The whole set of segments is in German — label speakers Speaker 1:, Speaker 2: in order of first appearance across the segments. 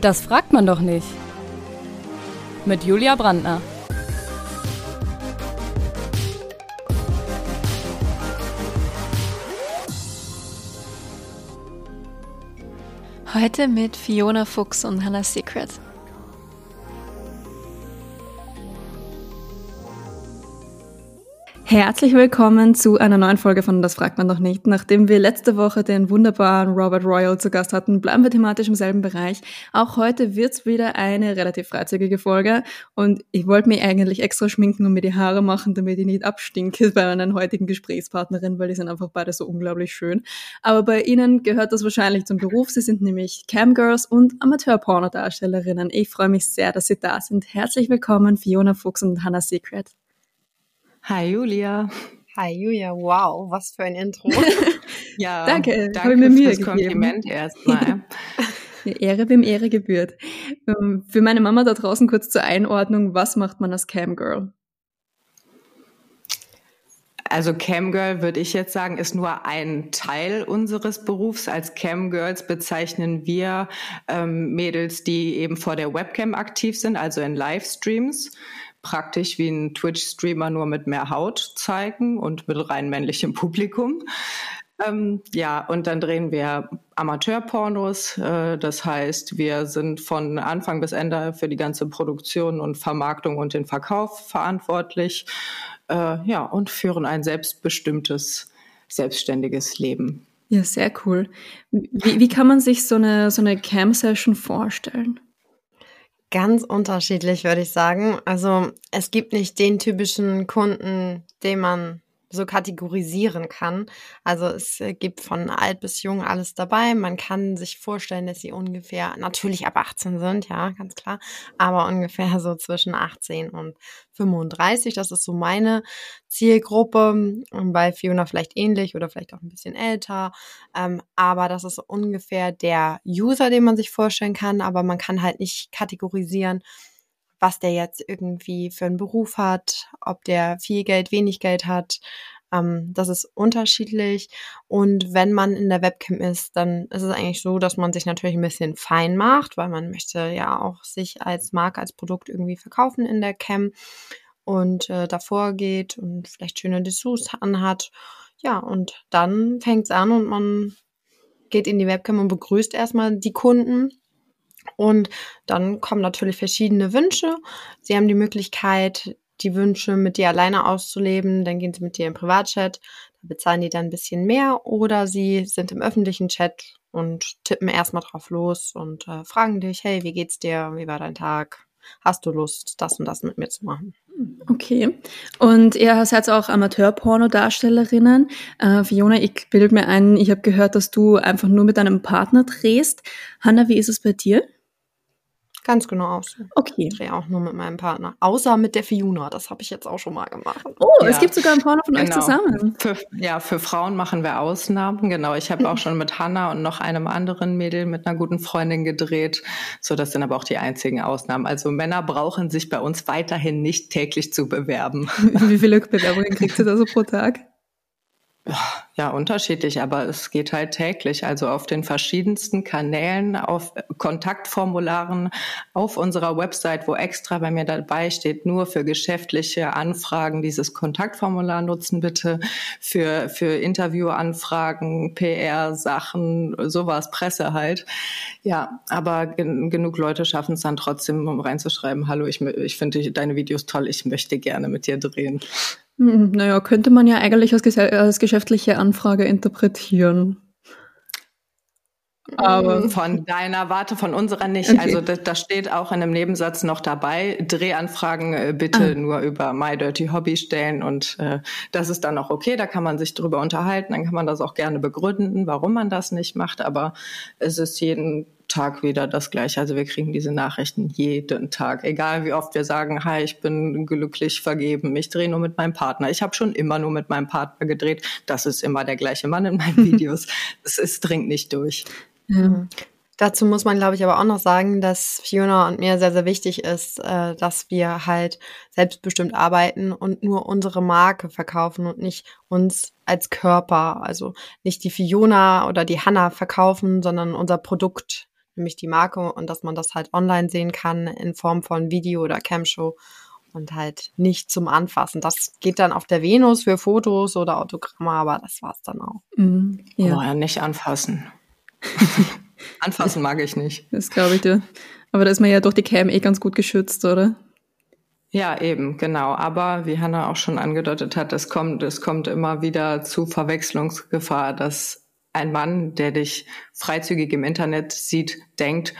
Speaker 1: Das fragt man doch nicht. Mit Julia Brandner.
Speaker 2: Heute mit Fiona Fuchs und Hannah Secret.
Speaker 3: Herzlich willkommen zu einer neuen Folge von Das fragt man doch nicht. Nachdem wir letzte Woche den wunderbaren Robert Royal zu Gast hatten, bleiben wir thematisch im selben Bereich. Auch heute wird's wieder eine relativ freizügige Folge und ich wollte mich eigentlich extra schminken und mir die Haare machen, damit ich nicht abstinke bei meinen heutigen Gesprächspartnerin, weil die sind einfach beide so unglaublich schön. Aber bei ihnen gehört das wahrscheinlich zum Beruf. Sie sind nämlich Camgirls und Amateur-Pornodarstellerinnen. Ich freue mich sehr, dass Sie da sind. Herzlich willkommen, Fiona Fuchs und Hannah Secret.
Speaker 4: Hi Julia.
Speaker 5: Hi Julia, wow, was für ein Intro.
Speaker 3: ja, danke.
Speaker 4: Danke mir Mühe fürs Kompliment erstmal.
Speaker 3: Ehre wem Ehre gebührt. Ähm, für meine Mama da draußen kurz zur Einordnung, was macht man als Camgirl?
Speaker 4: Also Camgirl würde ich jetzt sagen, ist nur ein Teil unseres Berufs. Als Camgirls bezeichnen wir ähm, Mädels, die eben vor der Webcam aktiv sind, also in Livestreams praktisch wie ein Twitch-Streamer nur mit mehr Haut zeigen und mit rein männlichem Publikum. Ähm, ja, und dann drehen wir Amateurpornos. Äh, das heißt, wir sind von Anfang bis Ende für die ganze Produktion und Vermarktung und den Verkauf verantwortlich. Äh, ja, und führen ein selbstbestimmtes, selbstständiges Leben.
Speaker 3: Ja, sehr cool. Wie, wie kann man sich so eine, so eine Cam-Session vorstellen?
Speaker 5: Ganz unterschiedlich, würde ich sagen. Also es gibt nicht den typischen Kunden, den man so kategorisieren kann. Also es äh, gibt von alt bis jung alles dabei. Man kann sich vorstellen, dass sie ungefähr natürlich ab 18 sind, ja, ganz klar, aber ungefähr so zwischen 18 und 35. Das ist so meine Zielgruppe. Bei Fiona vielleicht ähnlich oder vielleicht auch ein bisschen älter. Ähm, aber das ist ungefähr der User, den man sich vorstellen kann. Aber man kann halt nicht kategorisieren, was der jetzt irgendwie für einen Beruf hat, ob der viel Geld, wenig Geld hat. Ähm, das ist unterschiedlich. Und wenn man in der Webcam ist, dann ist es eigentlich so, dass man sich natürlich ein bisschen fein macht, weil man möchte ja auch sich als Marke, als Produkt irgendwie verkaufen in der Cam und äh, davor geht und vielleicht schöne Dessous anhat. Ja, und dann fängt's an und man geht in die Webcam und begrüßt erstmal die Kunden und dann kommen natürlich verschiedene Wünsche. Sie haben die Möglichkeit, die Wünsche mit dir alleine auszuleben. Dann gehen sie mit dir im Privatchat. Da bezahlen die dann ein bisschen mehr. Oder sie sind im öffentlichen Chat und tippen erstmal drauf los und äh, fragen dich, hey, wie geht's dir? Wie war dein Tag? Hast du Lust, das und das mit mir zu machen?
Speaker 3: Okay. Und ihr seid auch Amateur-Porno-Darstellerinnen. Äh, Fiona, ich bilde mir ein, ich habe gehört, dass du einfach nur mit deinem Partner drehst. Hanna, wie ist es bei dir?
Speaker 5: Ganz genau aus.
Speaker 3: Okay.
Speaker 5: Ich drehe auch nur mit meinem Partner. Außer mit der Fiona. Das habe ich jetzt auch schon mal gemacht.
Speaker 3: Oh, ja. es gibt sogar ein Porno von genau. euch zusammen.
Speaker 4: Für, ja, für Frauen machen wir Ausnahmen. Genau. Ich habe auch schon mit Hanna und noch einem anderen Mädel mit einer guten Freundin gedreht. So, das sind aber auch die einzigen Ausnahmen. Also Männer brauchen sich bei uns weiterhin nicht täglich zu bewerben.
Speaker 3: Wie viele Bewerbungen kriegst du da so pro Tag?
Speaker 4: Ja, unterschiedlich, aber es geht halt täglich. Also auf den verschiedensten Kanälen, auf Kontaktformularen, auf unserer Website, wo extra bei mir dabei steht, nur für geschäftliche Anfragen dieses Kontaktformular nutzen bitte, für, für Interviewanfragen, PR-Sachen, sowas, Presse halt. Ja, aber gen genug Leute schaffen es dann trotzdem, um reinzuschreiben, hallo, ich, ich finde deine Videos toll, ich möchte gerne mit dir drehen.
Speaker 3: Hm, naja, könnte man ja eigentlich als, als geschäftliche Anfrage interpretieren.
Speaker 4: Aber von deiner Warte, von unserer nicht. Okay. Also da, steht auch in einem Nebensatz noch dabei, Drehanfragen äh, bitte ah. nur über My Dirty Hobby stellen und äh, das ist dann auch okay, da kann man sich drüber unterhalten, dann kann man das auch gerne begründen, warum man das nicht macht, aber es ist jeden Tag wieder das Gleiche. Also wir kriegen diese Nachrichten jeden Tag, egal wie oft wir sagen, hi, ich bin glücklich vergeben, ich drehe nur mit meinem Partner. Ich habe schon immer nur mit meinem Partner gedreht. Das ist immer der gleiche Mann in meinen Videos. Es, es dringt nicht durch.
Speaker 5: Ja. Dazu muss man, glaube ich, aber auch noch sagen, dass Fiona und mir sehr, sehr wichtig ist, äh, dass wir halt selbstbestimmt arbeiten und nur unsere Marke verkaufen und nicht uns als Körper, also nicht die Fiona oder die Hanna verkaufen, sondern unser Produkt nämlich die Marke und dass man das halt online sehen kann in Form von Video oder Camshow und halt nicht zum Anfassen. Das geht dann auf der Venus für Fotos oder Autogramme, aber das war's dann auch.
Speaker 4: Mhm, ja. Oh, ja, nicht anfassen. anfassen mag ich nicht.
Speaker 3: Das glaube ich dir. Aber da ist man ja durch die Cam eh ganz gut geschützt, oder?
Speaker 4: Ja, eben, genau. Aber wie Hanna auch schon angedeutet hat, es kommt, es kommt immer wieder zu Verwechslungsgefahr, dass ein Mann, der dich freizügig im Internet sieht, denkt,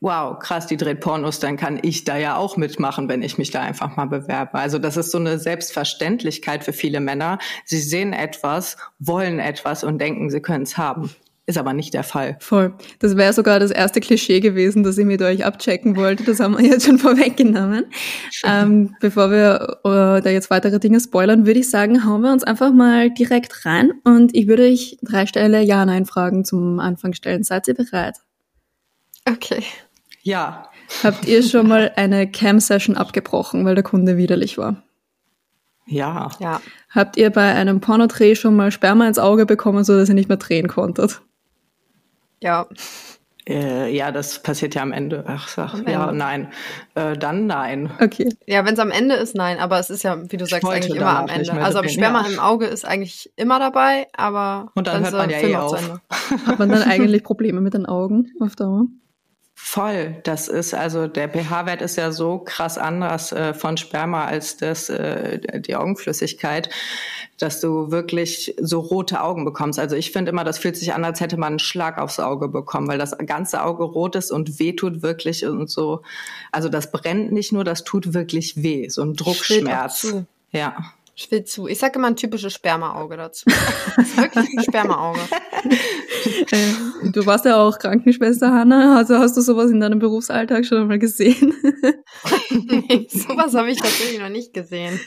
Speaker 4: wow, krass, die dreht Pornos, dann kann ich da ja auch mitmachen, wenn ich mich da einfach mal bewerbe. Also das ist so eine Selbstverständlichkeit für viele Männer. Sie sehen etwas, wollen etwas und denken, sie können es haben. Ist aber nicht der Fall.
Speaker 3: Voll. Das wäre sogar das erste Klischee gewesen, das ich mit euch abchecken wollte. Das haben wir jetzt schon vorweggenommen. Ähm, bevor wir äh, da jetzt weitere Dinge spoilern, würde ich sagen, hauen wir uns einfach mal direkt rein und ich würde euch drei Stelle Ja-Nein-Fragen zum Anfang stellen. Seid ihr bereit?
Speaker 5: Okay.
Speaker 4: Ja.
Speaker 3: Habt ihr schon mal eine Cam-Session abgebrochen, weil der Kunde widerlich war?
Speaker 4: Ja.
Speaker 5: Ja.
Speaker 3: Habt ihr bei einem Pornodreh schon mal Sperma ins Auge bekommen, so dass ihr nicht mehr drehen konntet?
Speaker 5: Ja.
Speaker 4: Äh, ja, das passiert ja am Ende. Ach, sag, am ja, Ende. nein. Äh, dann nein.
Speaker 3: Okay.
Speaker 5: Ja, wenn es am Ende ist, nein. Aber es ist ja, wie du sagst, eigentlich immer am Ende. Also am Sperma ja. im Auge ist eigentlich immer dabei, aber
Speaker 4: Und dann, dann hört man ja Film eh auf.
Speaker 3: Hat man dann eigentlich Probleme mit den Augen auf Dauer?
Speaker 4: Voll. Das ist also der pH-Wert ist ja so krass anders äh, von Sperma als das äh, die Augenflüssigkeit, dass du wirklich so rote Augen bekommst. Also ich finde immer, das fühlt sich an, als hätte man einen Schlag aufs Auge bekommen, weil das ganze Auge rot ist und weh tut wirklich und so. Also das brennt nicht nur, das tut wirklich weh, so ein Druckschmerz. Ja.
Speaker 5: Ich will zu. Ich sage immer ein typisches Spermaauge dazu. Wirklich ein Spermaauge.
Speaker 3: Äh, du warst ja auch Krankenschwester, Hanna. Also hast du sowas in deinem Berufsalltag schon einmal gesehen?
Speaker 5: nee, sowas habe ich tatsächlich noch nicht gesehen.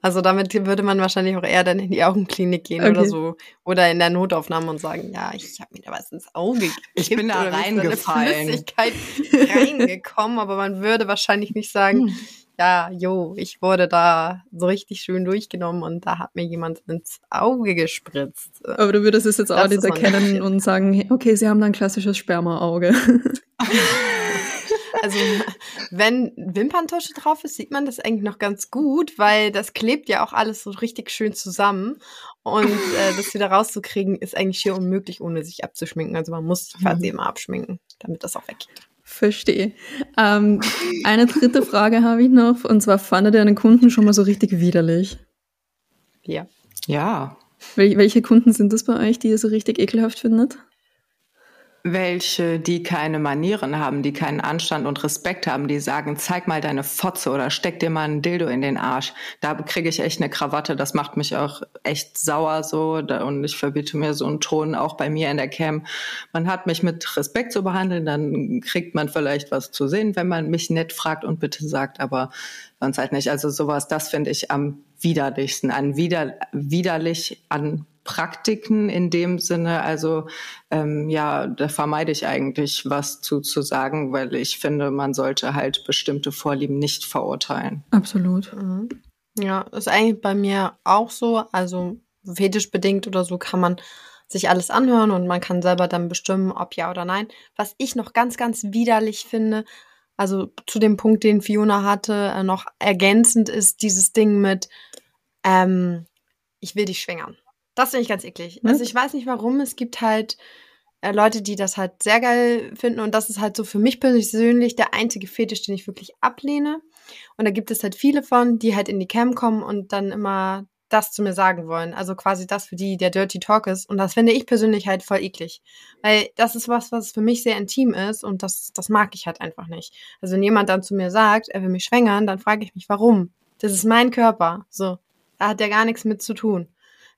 Speaker 5: Also damit würde man wahrscheinlich auch eher dann in die Augenklinik gehen okay. oder so. Oder in der Notaufnahme und sagen, ja, ich habe mir da was ins Auge gekippt.
Speaker 4: Ich bin da reingefallen.
Speaker 5: Flüssigkeit reingekommen, aber man würde wahrscheinlich nicht sagen, hm ja, jo, ich wurde da so richtig schön durchgenommen und da hat mir jemand ins Auge gespritzt.
Speaker 3: Aber du würdest es jetzt auch nicht erkennen und sagen, okay, sie haben da ein klassisches Spermaauge.
Speaker 5: Also, wenn Wimperntusche drauf ist, sieht man das eigentlich noch ganz gut, weil das klebt ja auch alles so richtig schön zusammen. Und äh, das wieder rauszukriegen, ist eigentlich schier unmöglich, ohne sich abzuschminken. Also man muss sich quasi mhm. immer abschminken, damit das auch weggeht.
Speaker 3: Verstehe. Ähm, eine dritte Frage habe ich noch, und zwar fandet ihr einen Kunden schon mal so richtig widerlich?
Speaker 5: Ja.
Speaker 4: Ja.
Speaker 3: Wel welche Kunden sind das bei euch, die ihr so richtig ekelhaft findet?
Speaker 4: Welche, die keine Manieren haben, die keinen Anstand und Respekt haben, die sagen, zeig mal deine Fotze oder steck dir mal ein Dildo in den Arsch. Da kriege ich echt eine Krawatte. Das macht mich auch echt sauer so. Und ich verbiete mir so einen Ton auch bei mir in der Cam. Man hat mich mit Respekt zu behandeln, dann kriegt man vielleicht was zu sehen, wenn man mich nett fragt und bitte sagt, aber sonst halt nicht. Also sowas, das finde ich am widerlichsten, an wider, widerlich, an Praktiken in dem Sinne. Also ähm, ja, da vermeide ich eigentlich was zu, zu sagen, weil ich finde, man sollte halt bestimmte Vorlieben nicht verurteilen.
Speaker 3: Absolut.
Speaker 5: Mhm. Ja, ist eigentlich bei mir auch so. Also fetischbedingt oder so kann man sich alles anhören und man kann selber dann bestimmen, ob ja oder nein. Was ich noch ganz, ganz widerlich finde, also zu dem Punkt, den Fiona hatte, äh, noch ergänzend ist dieses Ding mit, ähm, ich will dich schwängern. Das finde ich ganz eklig. Mhm. Also ich weiß nicht warum. Es gibt halt äh, Leute, die das halt sehr geil finden. Und das ist halt so für mich persönlich der einzige Fetisch, den ich wirklich ablehne. Und da gibt es halt viele von, die halt in die Cam kommen und dann immer das zu mir sagen wollen. Also quasi das für die der Dirty Talk ist. Und das finde ich persönlich halt voll eklig. Weil das ist was, was für mich sehr intim ist und das, das mag ich halt einfach nicht. Also wenn jemand dann zu mir sagt, er will mich schwängern, dann frage ich mich, warum? Das ist mein Körper. So. Da hat der gar nichts mit zu tun.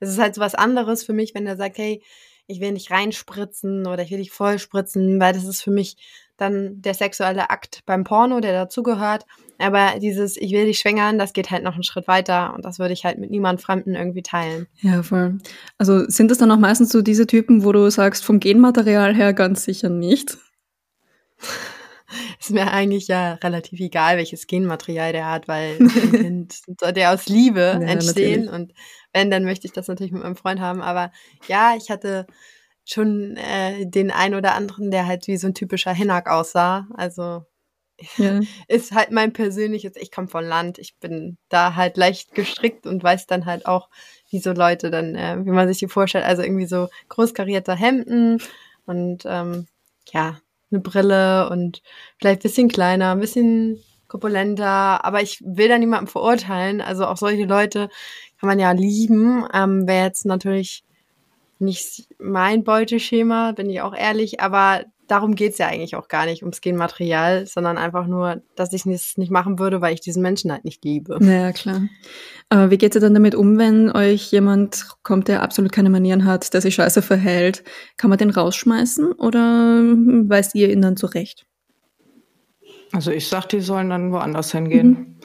Speaker 5: Es ist halt so was anderes für mich, wenn er sagt, hey, ich will nicht reinspritzen oder ich will dich vollspritzen, weil das ist für mich dann der sexuelle Akt beim Porno, der dazugehört. Aber dieses, ich will dich schwängern, das geht halt noch einen Schritt weiter und das würde ich halt mit niemand Fremden irgendwie teilen.
Speaker 3: Ja, voll. Also sind das dann auch meistens so diese Typen, wo du sagst, vom Genmaterial her ganz sicher nicht?
Speaker 5: ist mir eigentlich ja relativ egal, welches Genmaterial der hat, weil soll der aus Liebe ja, entstehen natürlich. und wenn, dann möchte ich das natürlich mit meinem Freund haben. Aber ja, ich hatte schon äh, den ein oder anderen, der halt wie so ein typischer Hinnack aussah. Also ja. ist halt mein persönliches, ich komme von Land, ich bin da halt leicht gestrickt und weiß dann halt auch, wie so Leute dann, äh, wie man sich die vorstellt, also irgendwie so großkarierte Hemden und ähm, ja, eine Brille und vielleicht bisschen kleiner, ein bisschen korpulenter, aber ich will da niemanden verurteilen. Also auch solche Leute kann man ja lieben. Ähm, Wäre jetzt natürlich nicht mein Beuteschema, bin ich auch ehrlich, aber darum geht's ja eigentlich auch gar nicht ums Genmaterial, sondern einfach nur, dass ich es nicht machen würde, weil ich diesen Menschen halt nicht liebe.
Speaker 3: Naja, klar. Aber wie geht's ihr dann damit um, wenn euch jemand kommt, der absolut keine Manieren hat, der sich scheiße verhält? Kann man den rausschmeißen oder weist ihr ihn dann zurecht?
Speaker 4: Also ich sag, die sollen dann woanders hingehen. Mhm.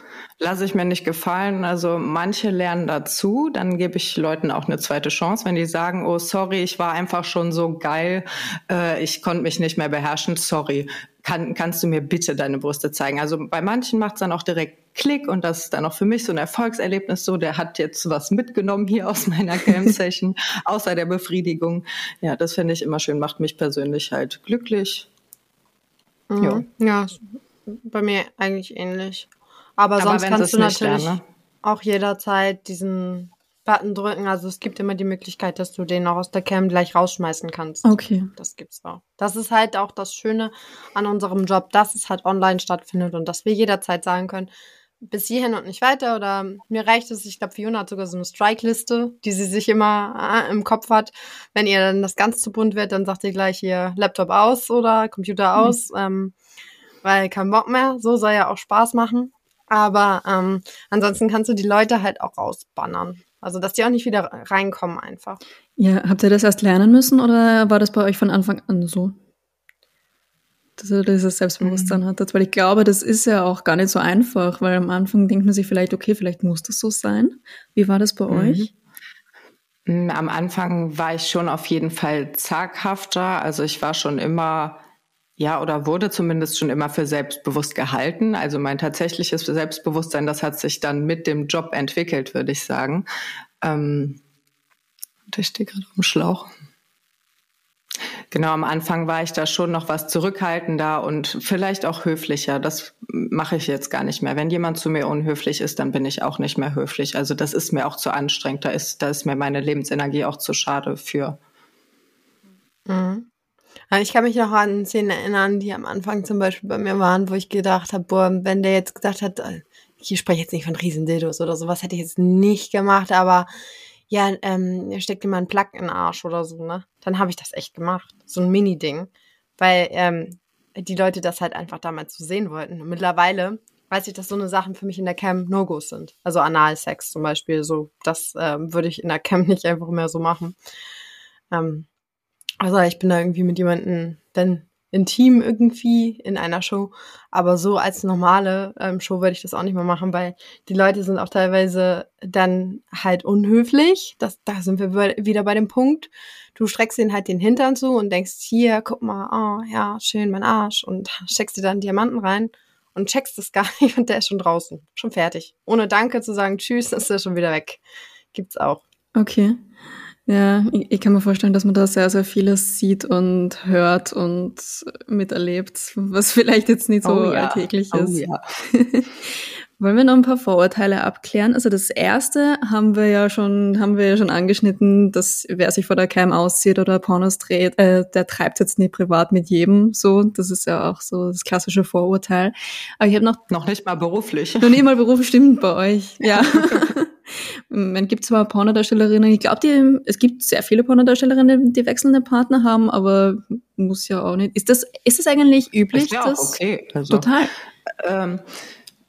Speaker 4: Lasse ich mir nicht gefallen. Also manche lernen dazu, dann gebe ich Leuten auch eine zweite Chance, wenn die sagen, oh sorry, ich war einfach schon so geil, äh, ich konnte mich nicht mehr beherrschen, sorry. Kann, kannst du mir bitte deine Brüste zeigen? Also bei manchen macht es dann auch direkt Klick und das ist dann auch für mich so ein Erfolgserlebnis so, der hat jetzt was mitgenommen hier aus meiner Camp-Session, außer der Befriedigung. Ja, das finde ich immer schön, macht mich persönlich halt glücklich.
Speaker 5: Mhm. Ja, bei mir eigentlich ähnlich. Aber, Aber sonst kannst du natürlich lernen, ne? auch jederzeit diesen Button drücken. Also es gibt immer die Möglichkeit, dass du den auch aus der Cam gleich rausschmeißen kannst.
Speaker 3: Okay.
Speaker 5: Das gibt's auch. Das ist halt auch das Schöne an unserem Job, dass es halt online stattfindet und dass wir jederzeit sagen können, bis hierhin und nicht weiter. Oder mir reicht es, ich glaube, Fiona hat sogar so eine Strike-Liste, die sie sich immer äh, im Kopf hat. Wenn ihr dann das ganz zu bunt wird, dann sagt ihr gleich hier Laptop aus oder Computer mhm. aus. Mhm. Ähm, weil kein Bock mehr. So soll ja auch Spaß machen. Aber ähm, ansonsten kannst du die Leute halt auch rausbannern. Also, dass die auch nicht wieder reinkommen einfach.
Speaker 3: Ja, habt ihr das erst lernen müssen oder war das bei euch von Anfang an so? Dass ihr dieses Selbstbewusstsein mhm. hattet? Weil ich glaube, das ist ja auch gar nicht so einfach, weil am Anfang denkt man sich vielleicht, okay, vielleicht muss das so sein. Wie war das bei mhm. euch?
Speaker 4: Mm, am Anfang war ich schon auf jeden Fall zaghafter. Also ich war schon immer ja, oder wurde zumindest schon immer für selbstbewusst gehalten. Also mein tatsächliches Selbstbewusstsein, das hat sich dann mit dem Job entwickelt, würde ich sagen. Ähm, ich stehe gerade dem Schlauch. Genau, am Anfang war ich da schon noch was zurückhaltender und vielleicht auch höflicher. Das mache ich jetzt gar nicht mehr. Wenn jemand zu mir unhöflich ist, dann bin ich auch nicht mehr höflich. Also das ist mir auch zu anstrengend. Da ist, da ist mir meine Lebensenergie auch zu schade für.
Speaker 5: Mhm. Ich kann mich noch an Szenen erinnern, die am Anfang zum Beispiel bei mir waren, wo ich gedacht habe, boah, wenn der jetzt gesagt hat, äh, ich spreche jetzt nicht von Riesendildos oder sowas, hätte ich jetzt nicht gemacht, aber ja, ähm, steckt dir mal einen Plug in den Arsch oder so, ne? Dann habe ich das echt gemacht. So ein Mini-Ding. Weil ähm, die Leute das halt einfach damals so sehen wollten. Und mittlerweile weiß ich, dass so eine Sachen für mich in der Cam No-Gos sind. Also Analsex zum Beispiel, so, das ähm, würde ich in der Cam nicht einfach mehr so machen. Ähm, also ich bin da irgendwie mit jemandem dann intim irgendwie in einer Show. Aber so als normale ähm, Show würde ich das auch nicht mehr machen, weil die Leute sind auch teilweise dann halt unhöflich. Das, da sind wir wieder bei dem Punkt. Du streckst ihnen halt den Hintern zu und denkst, hier, guck mal, oh ja, schön, mein Arsch. Und steckst dir dann Diamanten rein und checkst es gar nicht und der ist schon draußen, schon fertig. Ohne Danke zu sagen, tschüss, ist er schon wieder weg. Gibt's auch.
Speaker 3: Okay. Ja, ich, ich, kann mir vorstellen, dass man da sehr, sehr vieles sieht und hört und miterlebt, was vielleicht jetzt nicht so oh ja. alltäglich oh ist. Ja. Wollen wir noch ein paar Vorurteile abklären? Also das erste haben wir ja schon, haben wir ja schon angeschnitten, dass wer sich vor der Cam auszieht oder Pornos dreht, äh, der treibt jetzt nie privat mit jedem. So, das ist ja auch so das klassische Vorurteil. Aber ich habe noch
Speaker 4: noch nicht mal beruflich.
Speaker 3: Noch nicht mal beruflich stimmt bei euch. Ja. Man gibt zwar Pornodarstellerinnen, ich glaube, es gibt sehr viele Pornodarstellerinnen, die wechselnde Partner haben, aber muss ja auch nicht. Ist das, ist das eigentlich üblich?
Speaker 4: Ist ja auch okay. Also,
Speaker 3: total.
Speaker 4: Ähm,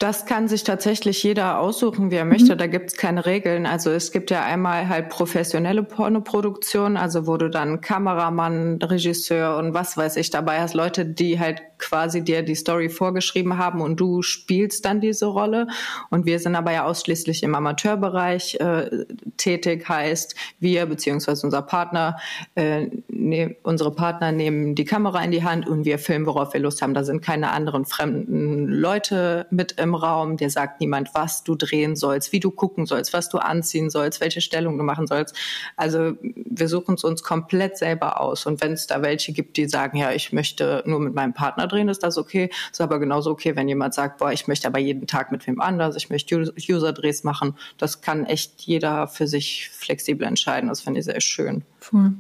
Speaker 4: das kann sich tatsächlich jeder aussuchen, wie er möchte. Mhm. Da gibt es keine Regeln. Also es gibt ja einmal halt professionelle Pornoproduktion, also wo du dann Kameramann, Regisseur und was weiß ich dabei hast, Leute, die halt quasi dir die Story vorgeschrieben haben und du spielst dann diese Rolle. Und wir sind aber ja ausschließlich im Amateurbereich äh, tätig, heißt wir beziehungsweise unser Partner, äh, ne, unsere Partner nehmen die Kamera in die Hand und wir filmen, worauf wir Lust haben. Da sind keine anderen fremden Leute mit im im Raum, dir sagt niemand, was du drehen sollst, wie du gucken sollst, was du anziehen sollst, welche Stellung du machen sollst. Also wir suchen es uns komplett selber aus. Und wenn es da welche gibt, die sagen, ja, ich möchte nur mit meinem Partner drehen, ist das okay. Ist aber genauso okay, wenn jemand sagt, boah, ich möchte aber jeden Tag mit wem anders, ich möchte User-Drehs machen. Das kann echt jeder für sich flexibel entscheiden. Das finde ich sehr schön.
Speaker 3: Voll.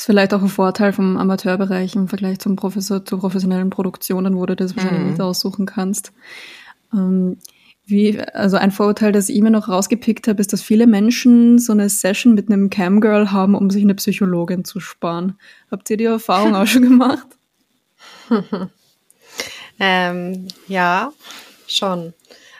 Speaker 3: Ist vielleicht auch ein Vorteil vom Amateurbereich im Vergleich zum Professor, zu professionellen Produktionen, wo du das wahrscheinlich mhm. nicht aussuchen kannst. Ähm, wie, also ein Vorurteil, das ich mir noch rausgepickt habe, ist, dass viele Menschen so eine Session mit einem Camgirl haben, um sich eine Psychologin zu sparen. Habt ihr die Erfahrung auch schon gemacht?
Speaker 5: ähm, ja, schon.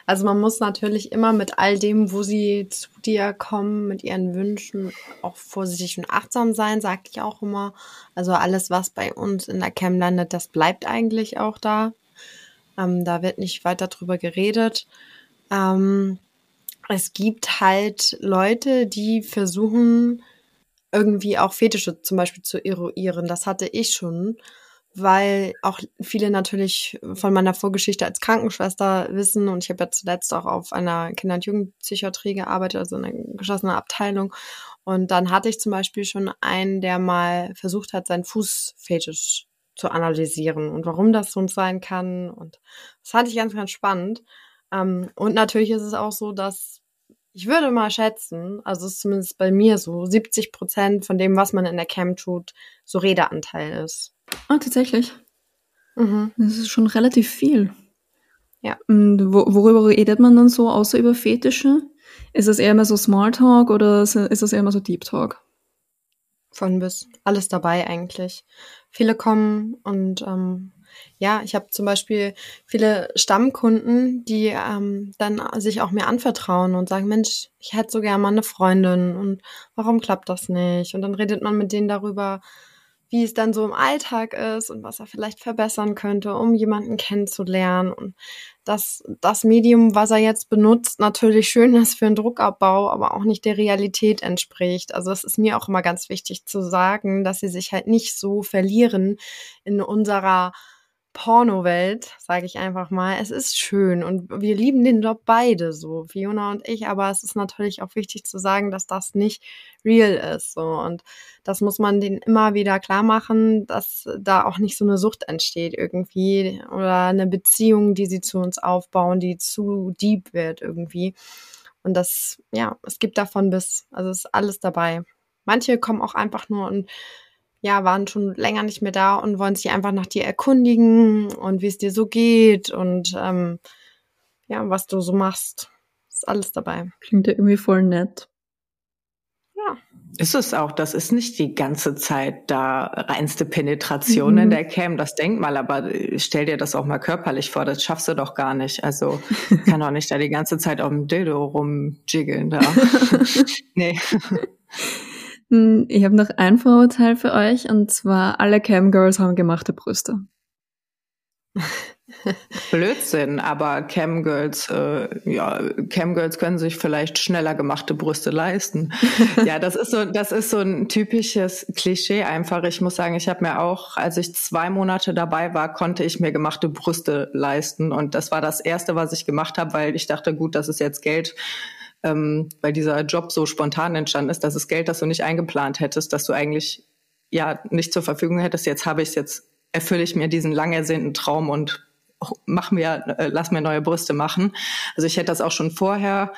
Speaker 5: Also man muss natürlich immer mit all dem, wo sie zu dir kommen, mit ihren Wünschen auch vorsichtig und achtsam sein, sage ich auch immer. Also alles, was bei uns in der Cam landet, das bleibt eigentlich auch da. Ähm, da wird nicht weiter drüber geredet. Ähm, es gibt halt Leute, die versuchen, irgendwie auch Fetische zum Beispiel zu eruieren. Das hatte ich schon weil auch viele natürlich von meiner Vorgeschichte als Krankenschwester wissen und ich habe ja zuletzt auch auf einer Kinder- und Jugendpsychiatrie gearbeitet, also in einer geschlossenen Abteilung. Und dann hatte ich zum Beispiel schon einen, der mal versucht hat, seinen Fußfetisch zu analysieren und warum das so sein kann. Und das fand ich ganz, ganz spannend. Ähm, und natürlich ist es auch so, dass ich würde mal schätzen, also ist zumindest bei mir so, 70 Prozent von dem, was man in der Cam tut, so Redeanteil ist.
Speaker 3: Ah, tatsächlich. Mhm. Das ist schon relativ viel.
Speaker 5: Ja.
Speaker 3: Und wo, worüber redet man dann so, außer über Fetische? Ist das eher immer so Smalltalk oder ist das eher immer so Deep Talk?
Speaker 5: Von bis. Alles dabei eigentlich. Viele kommen und ähm, ja, ich habe zum Beispiel viele Stammkunden, die ähm, dann sich auch mir anvertrauen und sagen, Mensch, ich hätte so gerne mal eine Freundin und warum klappt das nicht? Und dann redet man mit denen darüber, wie es dann so im Alltag ist und was er vielleicht verbessern könnte, um jemanden kennenzulernen. Und dass das Medium, was er jetzt benutzt, natürlich schön ist für einen Druckabbau, aber auch nicht der Realität entspricht. Also es ist mir auch immer ganz wichtig zu sagen, dass sie sich halt nicht so verlieren in unserer Pornowelt, sage ich einfach mal. Es ist schön und wir lieben den Job beide so, Fiona und ich, aber es ist natürlich auch wichtig zu sagen, dass das nicht real ist so und das muss man denen immer wieder klar machen, dass da auch nicht so eine Sucht entsteht irgendwie oder eine Beziehung, die sie zu uns aufbauen, die zu deep wird irgendwie. Und das, ja, es gibt davon bis, also ist alles dabei. Manche kommen auch einfach nur und ja, waren schon länger nicht mehr da und wollen sich einfach nach dir erkundigen und wie es dir so geht und ähm, ja, was du so machst. Ist alles dabei.
Speaker 3: Klingt ja irgendwie voll nett.
Speaker 4: Ja. Ist es auch. Das ist nicht die ganze Zeit da reinste Penetration mhm. in der Cam. Das denkt mal, aber stell dir das auch mal körperlich vor. Das schaffst du doch gar nicht. Also kann doch nicht da die ganze Zeit auf dem Dildo rumjiggeln da. nee.
Speaker 3: Hm, ich habe noch ein Vorurteil für euch und zwar alle Camgirls haben gemachte Brüste.
Speaker 4: Blödsinn, aber Camgirls, äh, ja, Camgirls können sich vielleicht schneller gemachte Brüste leisten. ja, das ist so, das ist so ein typisches Klischee einfach. Ich muss sagen, ich habe mir auch, als ich zwei Monate dabei war, konnte ich mir gemachte Brüste leisten und das war das erste, was ich gemacht habe, weil ich dachte, gut, das ist jetzt Geld ähm, weil dieser Job so spontan entstanden ist, dass es Geld, das du nicht eingeplant hättest, dass du eigentlich ja nicht zur Verfügung hättest. Jetzt habe ich es, jetzt erfülle ich mir diesen lang ersehnten Traum und mach mir, äh, lass mir neue Brüste machen. Also ich hätte das auch schon vorher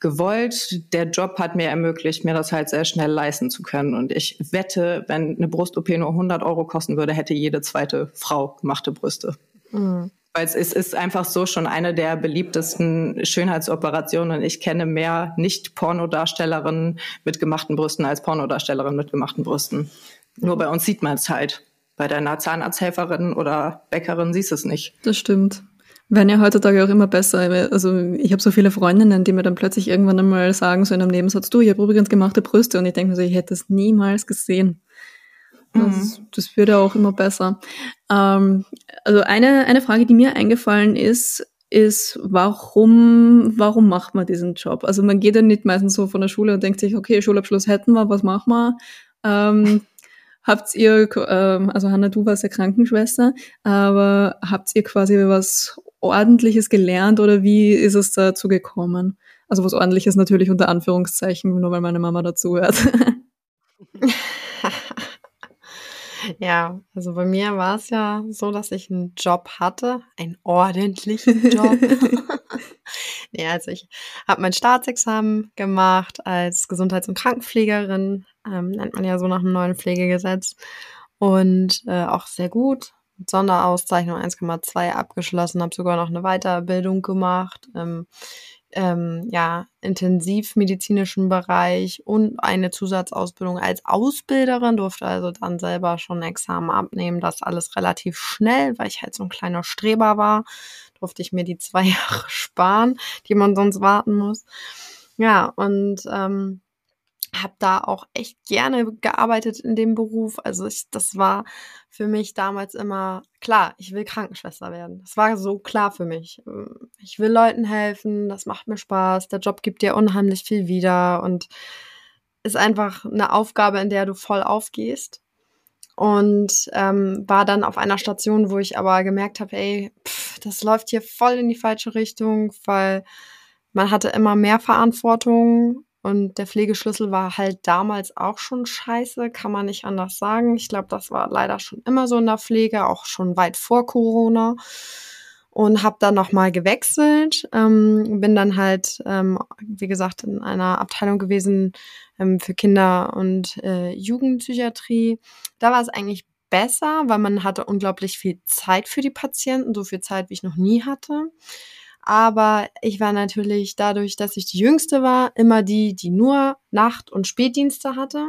Speaker 4: gewollt. Der Job hat mir ermöglicht, mir das halt sehr schnell leisten zu können. Und ich wette, wenn eine Brust-OP nur 100 Euro kosten würde, hätte jede zweite Frau gemachte Brüste. Mhm weil es ist, einfach so schon eine der beliebtesten Schönheitsoperationen. Ich kenne mehr Nicht-Pornodarstellerinnen mit gemachten Brüsten als Pornodarstellerinnen mit gemachten Brüsten. Nur bei uns sieht man es halt. Bei deiner Zahnarzthelferin oder Bäckerin siehst es nicht.
Speaker 3: Das stimmt. Werden ja heutzutage auch immer besser. Also ich habe so viele Freundinnen, die mir dann plötzlich irgendwann einmal sagen, so in einem Nebensatz, du, ich habe übrigens gemachte Brüste. Und ich denke mir so, ich hätte das niemals gesehen. Das, mhm. das wird ja auch immer besser. Ähm, also eine, eine Frage, die mir eingefallen ist, ist, warum, warum macht man diesen Job? Also man geht ja nicht meistens so von der Schule und denkt sich, okay, Schulabschluss hätten wir, was machen wir? Ähm, habt ihr, ähm, also Hanna, du warst ja Krankenschwester, aber habt ihr quasi was Ordentliches gelernt oder wie ist es dazu gekommen? Also was Ordentliches natürlich unter Anführungszeichen, nur weil meine Mama dazu hört.
Speaker 5: Ja, also bei mir war es ja so, dass ich einen Job hatte, einen ordentlichen Job. nee, also ich habe mein Staatsexamen gemacht als Gesundheits- und Krankenpflegerin, ähm, nennt man ja so nach dem neuen Pflegegesetz. Und äh, auch sehr gut. Sonderauszeichnung 1,2 abgeschlossen, habe sogar noch eine Weiterbildung gemacht. Ähm, ähm, ja, intensivmedizinischen Bereich und eine Zusatzausbildung als Ausbilderin, durfte also dann selber schon Examen abnehmen. Das alles relativ schnell, weil ich halt so ein kleiner Streber war, durfte ich mir die zwei Jahre sparen, die man sonst warten muss. Ja, und ähm, habe da auch echt gerne gearbeitet in dem Beruf. Also ich, das war für mich damals immer klar, ich will Krankenschwester werden. Das war so klar für mich. Ich will Leuten helfen, das macht mir Spaß, der Job gibt dir unheimlich viel wieder und ist einfach eine Aufgabe, in der du voll aufgehst. Und ähm, war dann auf einer Station, wo ich aber gemerkt habe, ey, pff, das läuft hier voll in die falsche Richtung, weil man hatte immer mehr Verantwortung und der Pflegeschlüssel war halt damals auch schon scheiße, kann man nicht anders sagen. Ich glaube, das war leider schon immer so in der Pflege, auch schon weit vor Corona. Und habe dann nochmal gewechselt, ähm, bin dann halt, ähm, wie gesagt, in einer Abteilung gewesen ähm, für Kinder- und äh, Jugendpsychiatrie. Da war es eigentlich besser, weil man hatte unglaublich viel Zeit für die Patienten, so viel Zeit, wie ich noch nie hatte. Aber ich war natürlich dadurch, dass ich die Jüngste war, immer die, die nur Nacht- und Spätdienste hatte.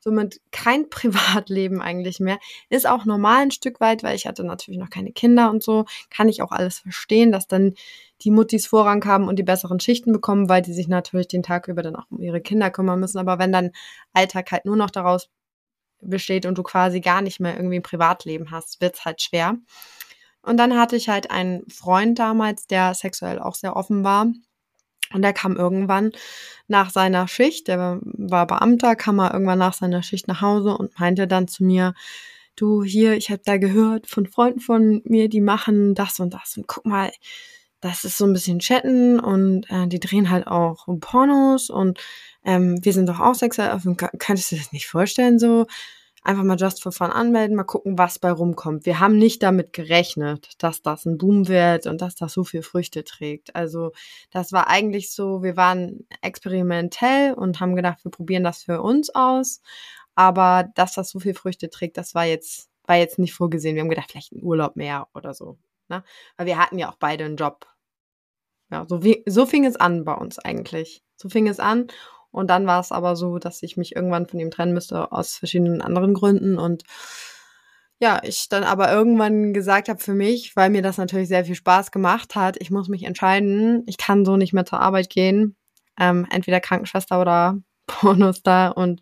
Speaker 5: Somit kein Privatleben eigentlich mehr. Ist auch normal ein Stück weit, weil ich hatte natürlich noch keine Kinder und so. Kann ich auch alles verstehen, dass dann die Muttis Vorrang haben und die besseren Schichten bekommen, weil die sich natürlich den Tag über dann auch um ihre Kinder kümmern müssen. Aber wenn dann Alltag halt nur noch daraus besteht und du quasi gar nicht mehr irgendwie ein Privatleben hast, wird's halt schwer. Und dann hatte ich halt einen Freund damals, der sexuell auch sehr offen war. Und der kam irgendwann nach seiner Schicht, der war Beamter, kam er irgendwann nach seiner Schicht nach Hause und meinte dann zu mir, du hier, ich habe da gehört von Freunden von mir, die machen das und das und guck mal, das ist so ein bisschen Chatten und äh, die drehen halt auch Pornos und ähm, wir sind doch auch sexuell offen, könntest du das nicht vorstellen so? Einfach mal just for fun anmelden, mal gucken, was bei rumkommt. Wir haben nicht damit gerechnet, dass das ein Boom wird und dass das so viel Früchte trägt. Also das war eigentlich so, wir waren experimentell und haben gedacht, wir probieren das für uns aus. Aber dass das so viel Früchte trägt, das war jetzt, war jetzt nicht vorgesehen. Wir haben gedacht, vielleicht ein Urlaub mehr oder so. Ne? Weil wir hatten ja auch beide einen Job. Ja, so, wie, so fing es an bei uns eigentlich. So fing es an. Und dann war es aber so, dass ich mich irgendwann von ihm trennen müsste aus verschiedenen anderen Gründen. Und ja, ich dann aber irgendwann gesagt habe für mich, weil mir das natürlich sehr viel Spaß gemacht hat, ich muss mich entscheiden, ich kann so nicht mehr zur Arbeit gehen. Ähm, entweder Krankenschwester oder Pornostar und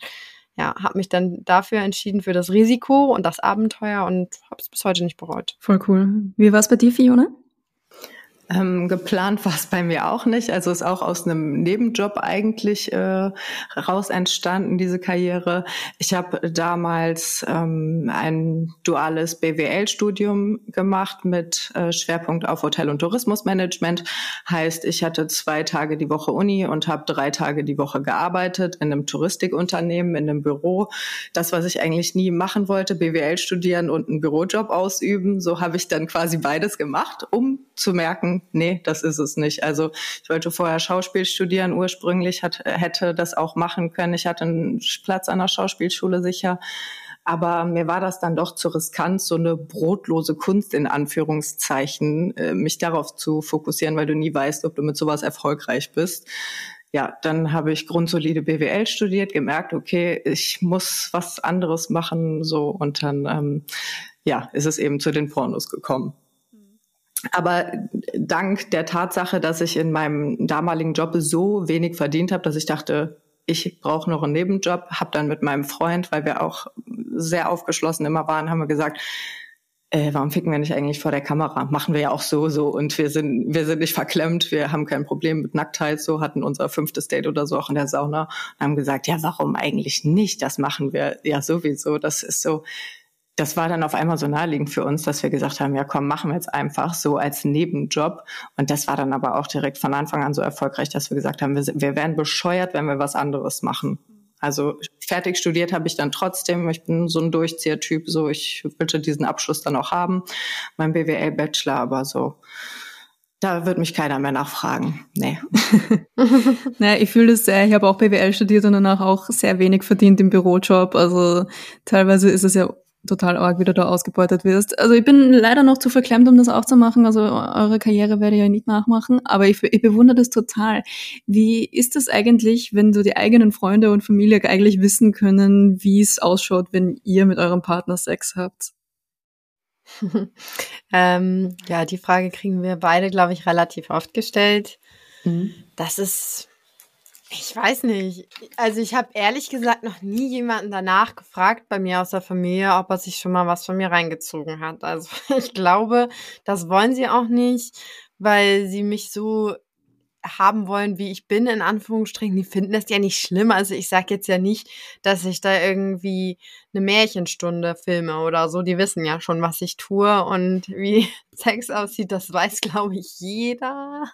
Speaker 5: ja, habe mich dann dafür entschieden für das Risiko und das Abenteuer und habe es bis heute nicht bereut.
Speaker 3: Voll cool. Wie war es bei dir, Fiona?
Speaker 4: Ähm, geplant war es bei mir auch nicht. Also ist auch aus einem Nebenjob eigentlich äh, raus entstanden, diese Karriere. Ich habe damals ähm, ein duales BWL-Studium gemacht mit äh, Schwerpunkt auf Hotel- und Tourismusmanagement. Heißt, ich hatte zwei Tage die Woche Uni und habe drei Tage die Woche gearbeitet in einem Touristikunternehmen, in einem Büro. Das, was ich eigentlich nie machen wollte, BWL studieren und einen Bürojob ausüben. So habe ich dann quasi beides gemacht, um zu merken, nee, das ist es nicht. Also ich wollte vorher Schauspiel studieren ursprünglich, hat, hätte das auch machen können. Ich hatte einen Platz an der Schauspielschule sicher. Aber mir war das dann doch zu riskant, so eine brotlose Kunst in Anführungszeichen, äh, mich darauf zu fokussieren, weil du nie weißt, ob du mit sowas erfolgreich bist. Ja, dann habe ich grundsolide BWL studiert, gemerkt, okay, ich muss was anderes machen, so und dann ähm, ja, ist es eben zu den Pornos gekommen. Aber dank der Tatsache, dass ich in meinem damaligen Job so wenig verdient habe, dass ich dachte, ich brauche noch einen Nebenjob, habe dann mit meinem Freund, weil wir auch sehr aufgeschlossen immer waren, haben wir gesagt, äh, warum ficken wir nicht eigentlich vor der Kamera? Machen wir ja auch so, so und wir sind, wir sind nicht verklemmt, wir haben kein Problem mit Nacktheit, so hatten unser fünftes Date oder so auch in der Sauna und haben gesagt, ja, warum eigentlich nicht? Das machen wir ja sowieso. Das ist so, das war dann auf einmal so naheliegend für uns, dass wir gesagt haben, ja komm, machen wir jetzt einfach so als Nebenjob. Und das war dann aber auch direkt von Anfang an so erfolgreich, dass wir gesagt haben, wir, wir werden bescheuert, wenn wir was anderes machen. Also fertig studiert habe ich dann trotzdem. Ich bin so ein Durchzieher-Typ, so ich wollte diesen Abschluss dann auch haben, mein BWL-Bachelor, aber so da wird mich keiner mehr nachfragen. Nee.
Speaker 3: naja, ich fühle das sehr. Ich habe auch BWL studiert und danach auch sehr wenig verdient im Bürojob. Also teilweise ist es ja total arg, wie du da ausgebeutet wirst. Also ich bin leider noch zu verklemmt, um das auch zu machen. Also eure Karriere werde ich ja nicht nachmachen, aber ich, ich bewundere das total. Wie ist das eigentlich, wenn so die eigenen Freunde und Familie eigentlich wissen können, wie es ausschaut, wenn ihr mit eurem Partner Sex habt?
Speaker 5: ähm, ja, die Frage kriegen wir beide, glaube ich, relativ oft gestellt. Mhm. Das ist, ich weiß nicht. Also ich habe ehrlich gesagt noch nie jemanden danach gefragt bei mir aus der Familie, ob er sich schon mal was von mir reingezogen hat. Also ich glaube, das wollen sie auch nicht, weil sie mich so haben wollen, wie ich bin, in Anführungsstrichen, die finden das ja nicht schlimm. Also ich sage jetzt ja nicht, dass ich da irgendwie eine Märchenstunde filme oder so. Die wissen ja schon, was ich tue und wie Sex aussieht, das weiß, glaube ich, jeder.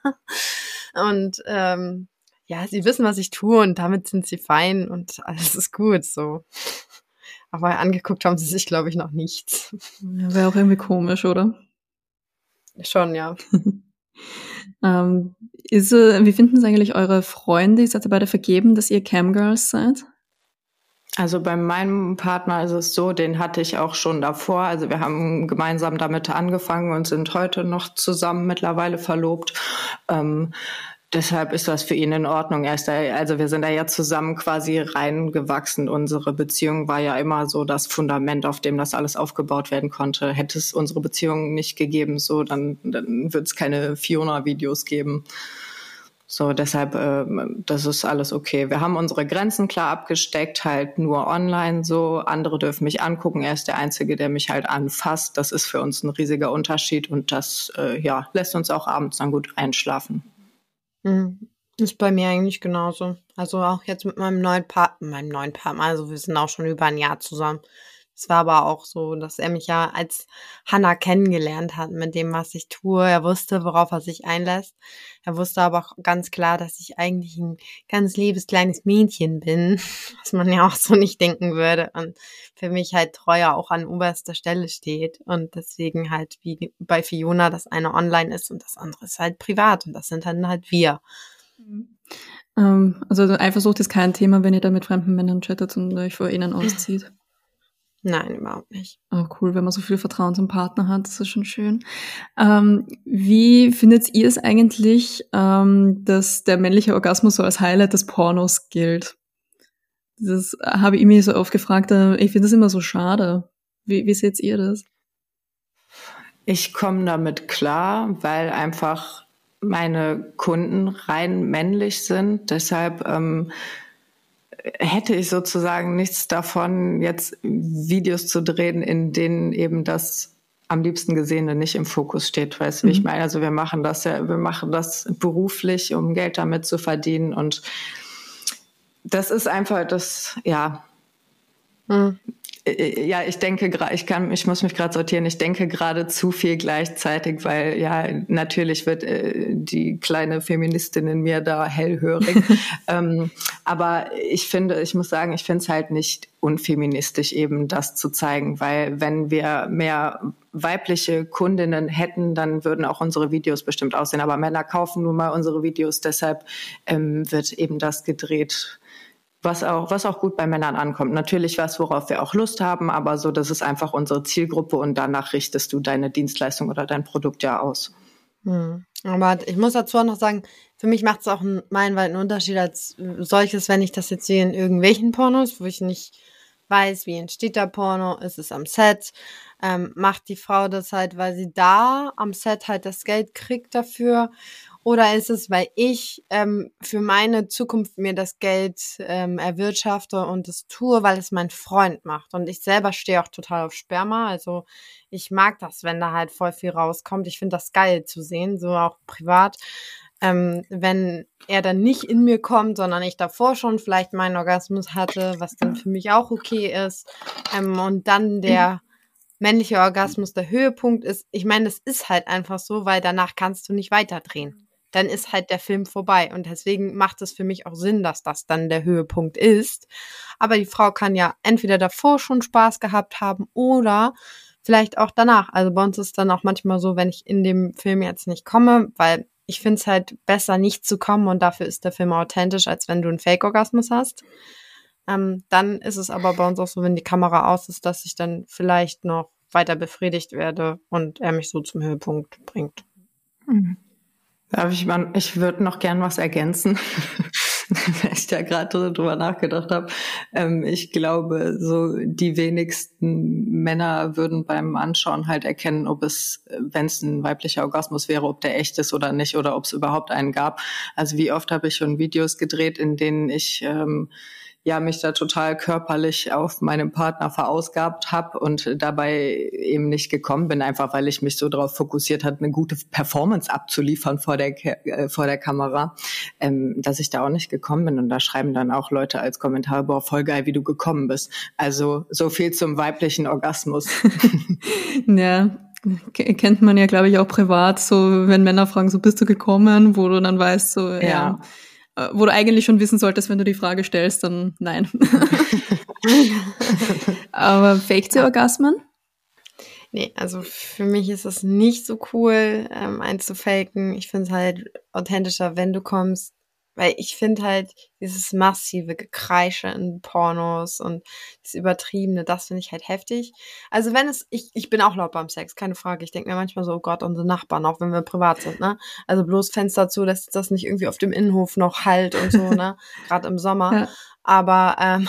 Speaker 5: Und ähm, ja, sie wissen, was ich tue und damit sind sie fein und alles ist gut so. Aber angeguckt haben sie sich, glaube ich, noch nichts.
Speaker 3: Ja, Wäre auch irgendwie komisch, oder?
Speaker 5: Schon, ja.
Speaker 3: Ähm, ist, wie finden es eigentlich eure Freunde? Ihr seid ihr beide vergeben, dass ihr Camgirls seid?
Speaker 4: Also bei meinem Partner ist es so, den hatte ich auch schon davor. Also wir haben gemeinsam damit angefangen und sind heute noch zusammen mittlerweile verlobt. Ähm, Deshalb ist das für ihn in Ordnung. Er ist da, also wir sind da ja zusammen quasi reingewachsen. Unsere Beziehung war ja immer so das Fundament, auf dem das alles aufgebaut werden konnte. Hätte es unsere Beziehung nicht gegeben, so dann, dann wird es keine Fiona-Videos geben. So, deshalb, äh, das ist alles okay. Wir haben unsere Grenzen klar abgesteckt, halt nur online so. Andere dürfen mich angucken. Er ist der Einzige, der mich halt anfasst. Das ist für uns ein riesiger Unterschied und das, äh, ja, lässt uns auch abends dann gut einschlafen.
Speaker 5: Mhm. Ist bei mir eigentlich genauso. Also auch jetzt mit meinem neuen Partner, meinem neuen Partner, also wir sind auch schon über ein Jahr zusammen. Es war aber auch so, dass er mich ja als Hannah kennengelernt hat mit dem, was ich tue. Er wusste, worauf er sich einlässt. Er wusste aber auch ganz klar, dass ich eigentlich ein ganz liebes kleines Mädchen bin, was man ja auch so nicht denken würde. Und für mich halt Treue auch an oberster Stelle steht. Und deswegen halt wie bei Fiona das eine online ist und das andere ist halt privat. Und das sind dann halt wir.
Speaker 3: Mhm. Ähm, also Eifersucht ist kein Thema, wenn ihr da mit fremden Männern chattet und euch vor ihnen auszieht.
Speaker 5: Nein, überhaupt nicht.
Speaker 3: Oh, cool, wenn man so viel Vertrauen zum Partner hat, das ist schon schön. Ähm, wie findet ihr es eigentlich, ähm, dass der männliche Orgasmus so als Highlight des Pornos gilt? Das habe ich mir so oft gefragt. Äh, ich finde das immer so schade. Wie, wie seht ihr das?
Speaker 4: Ich komme damit klar, weil einfach meine Kunden rein männlich sind. Deshalb ähm, hätte ich sozusagen nichts davon, jetzt Videos zu drehen, in denen eben das am liebsten Gesehene nicht im Fokus steht. Weißt du, wie ich mhm. meine? Also wir machen das ja, wir machen das beruflich, um Geld damit zu verdienen und das ist einfach das, ja. Mhm. Äh, ja, ich denke gerade, ich kann, ich muss mich gerade sortieren. Ich denke gerade zu viel gleichzeitig, weil ja natürlich wird äh, die kleine Feministin in mir da hellhörig. ähm, aber ich finde, ich muss sagen, ich finde es halt nicht unfeministisch eben das zu zeigen, weil wenn wir mehr weibliche Kundinnen hätten, dann würden auch unsere Videos bestimmt aussehen. Aber Männer kaufen nun mal unsere Videos, deshalb ähm, wird eben das gedreht was auch, was auch gut bei Männern ankommt. Natürlich was, worauf wir auch Lust haben, aber so, das ist einfach unsere Zielgruppe und danach richtest du deine Dienstleistung oder dein Produkt ja aus.
Speaker 5: Hm. Aber ich muss dazu auch noch sagen, für mich macht es auch einen meilenweiten Unterschied als solches, wenn ich das jetzt sehe in irgendwelchen Pornos, wo ich nicht weiß, wie entsteht der Porno, ist es am Set, ähm, macht die Frau das halt, weil sie da am Set halt das Geld kriegt dafür oder ist es, weil ich ähm, für meine Zukunft mir das Geld ähm, erwirtschafte und es tue, weil es mein Freund macht? Und ich selber stehe auch total auf Sperma. Also ich mag das, wenn da halt voll viel rauskommt. Ich finde das geil zu sehen, so auch privat. Ähm, wenn er dann nicht in mir kommt, sondern ich davor schon vielleicht meinen Orgasmus hatte, was dann für mich auch okay ist. Ähm, und dann der männlicher Orgasmus der Höhepunkt ist, ich meine, das ist halt einfach so, weil danach kannst du nicht weiterdrehen. Dann ist halt der Film vorbei. Und deswegen macht es für mich auch Sinn, dass das dann der Höhepunkt ist. Aber die Frau kann ja entweder davor schon Spaß gehabt haben oder vielleicht auch danach. Also bei uns ist dann auch manchmal so, wenn ich in dem Film jetzt nicht komme, weil ich finde es halt besser, nicht zu kommen und dafür ist der Film authentisch, als wenn du einen Fake-Orgasmus hast. Ähm, dann ist es aber bei uns auch so, wenn die Kamera aus ist, dass ich dann vielleicht noch weiter befriedigt werde und er mich so zum Höhepunkt bringt.
Speaker 4: Mhm. Darf ich mal, ich würde noch gern was ergänzen, weil ich da gerade drüber nachgedacht habe. Ähm, ich glaube, so die wenigsten Männer würden beim Anschauen halt erkennen, ob es, wenn es ein weiblicher Orgasmus wäre, ob der echt ist oder nicht oder ob es überhaupt einen gab. Also wie oft habe ich schon Videos gedreht, in denen ich ähm, ja mich da total körperlich auf meinem Partner verausgabt habe und dabei eben nicht gekommen bin, einfach weil ich mich so darauf fokussiert hat, eine gute Performance abzuliefern vor der äh, vor der Kamera, ähm, dass ich da auch nicht gekommen bin. Und da schreiben dann auch Leute als Kommentar, boah, voll geil, wie du gekommen bist. Also so viel zum weiblichen Orgasmus.
Speaker 3: ja, kennt man ja, glaube ich, auch privat, so wenn Männer fragen, so bist du gekommen, wo du dann weißt, so ja, ja wo du eigentlich schon wissen solltest, wenn du die Frage stellst, dann nein. Aber faked sie Orgasmen?
Speaker 5: Nee, also für mich ist es nicht so cool, ähm, einzufaken. Ich finde es halt authentischer, wenn du kommst, weil ich finde halt dieses massive Gekreische in Pornos und das Übertriebene, das finde ich halt heftig. Also wenn es, ich, ich bin auch laut beim Sex, keine Frage. Ich denke mir manchmal so, oh Gott, unsere Nachbarn, auch wenn wir privat sind, ne? Also bloß Fenster zu, dass das nicht irgendwie auf dem Innenhof noch halt und so, ne? Gerade im Sommer. Ja. Aber ähm,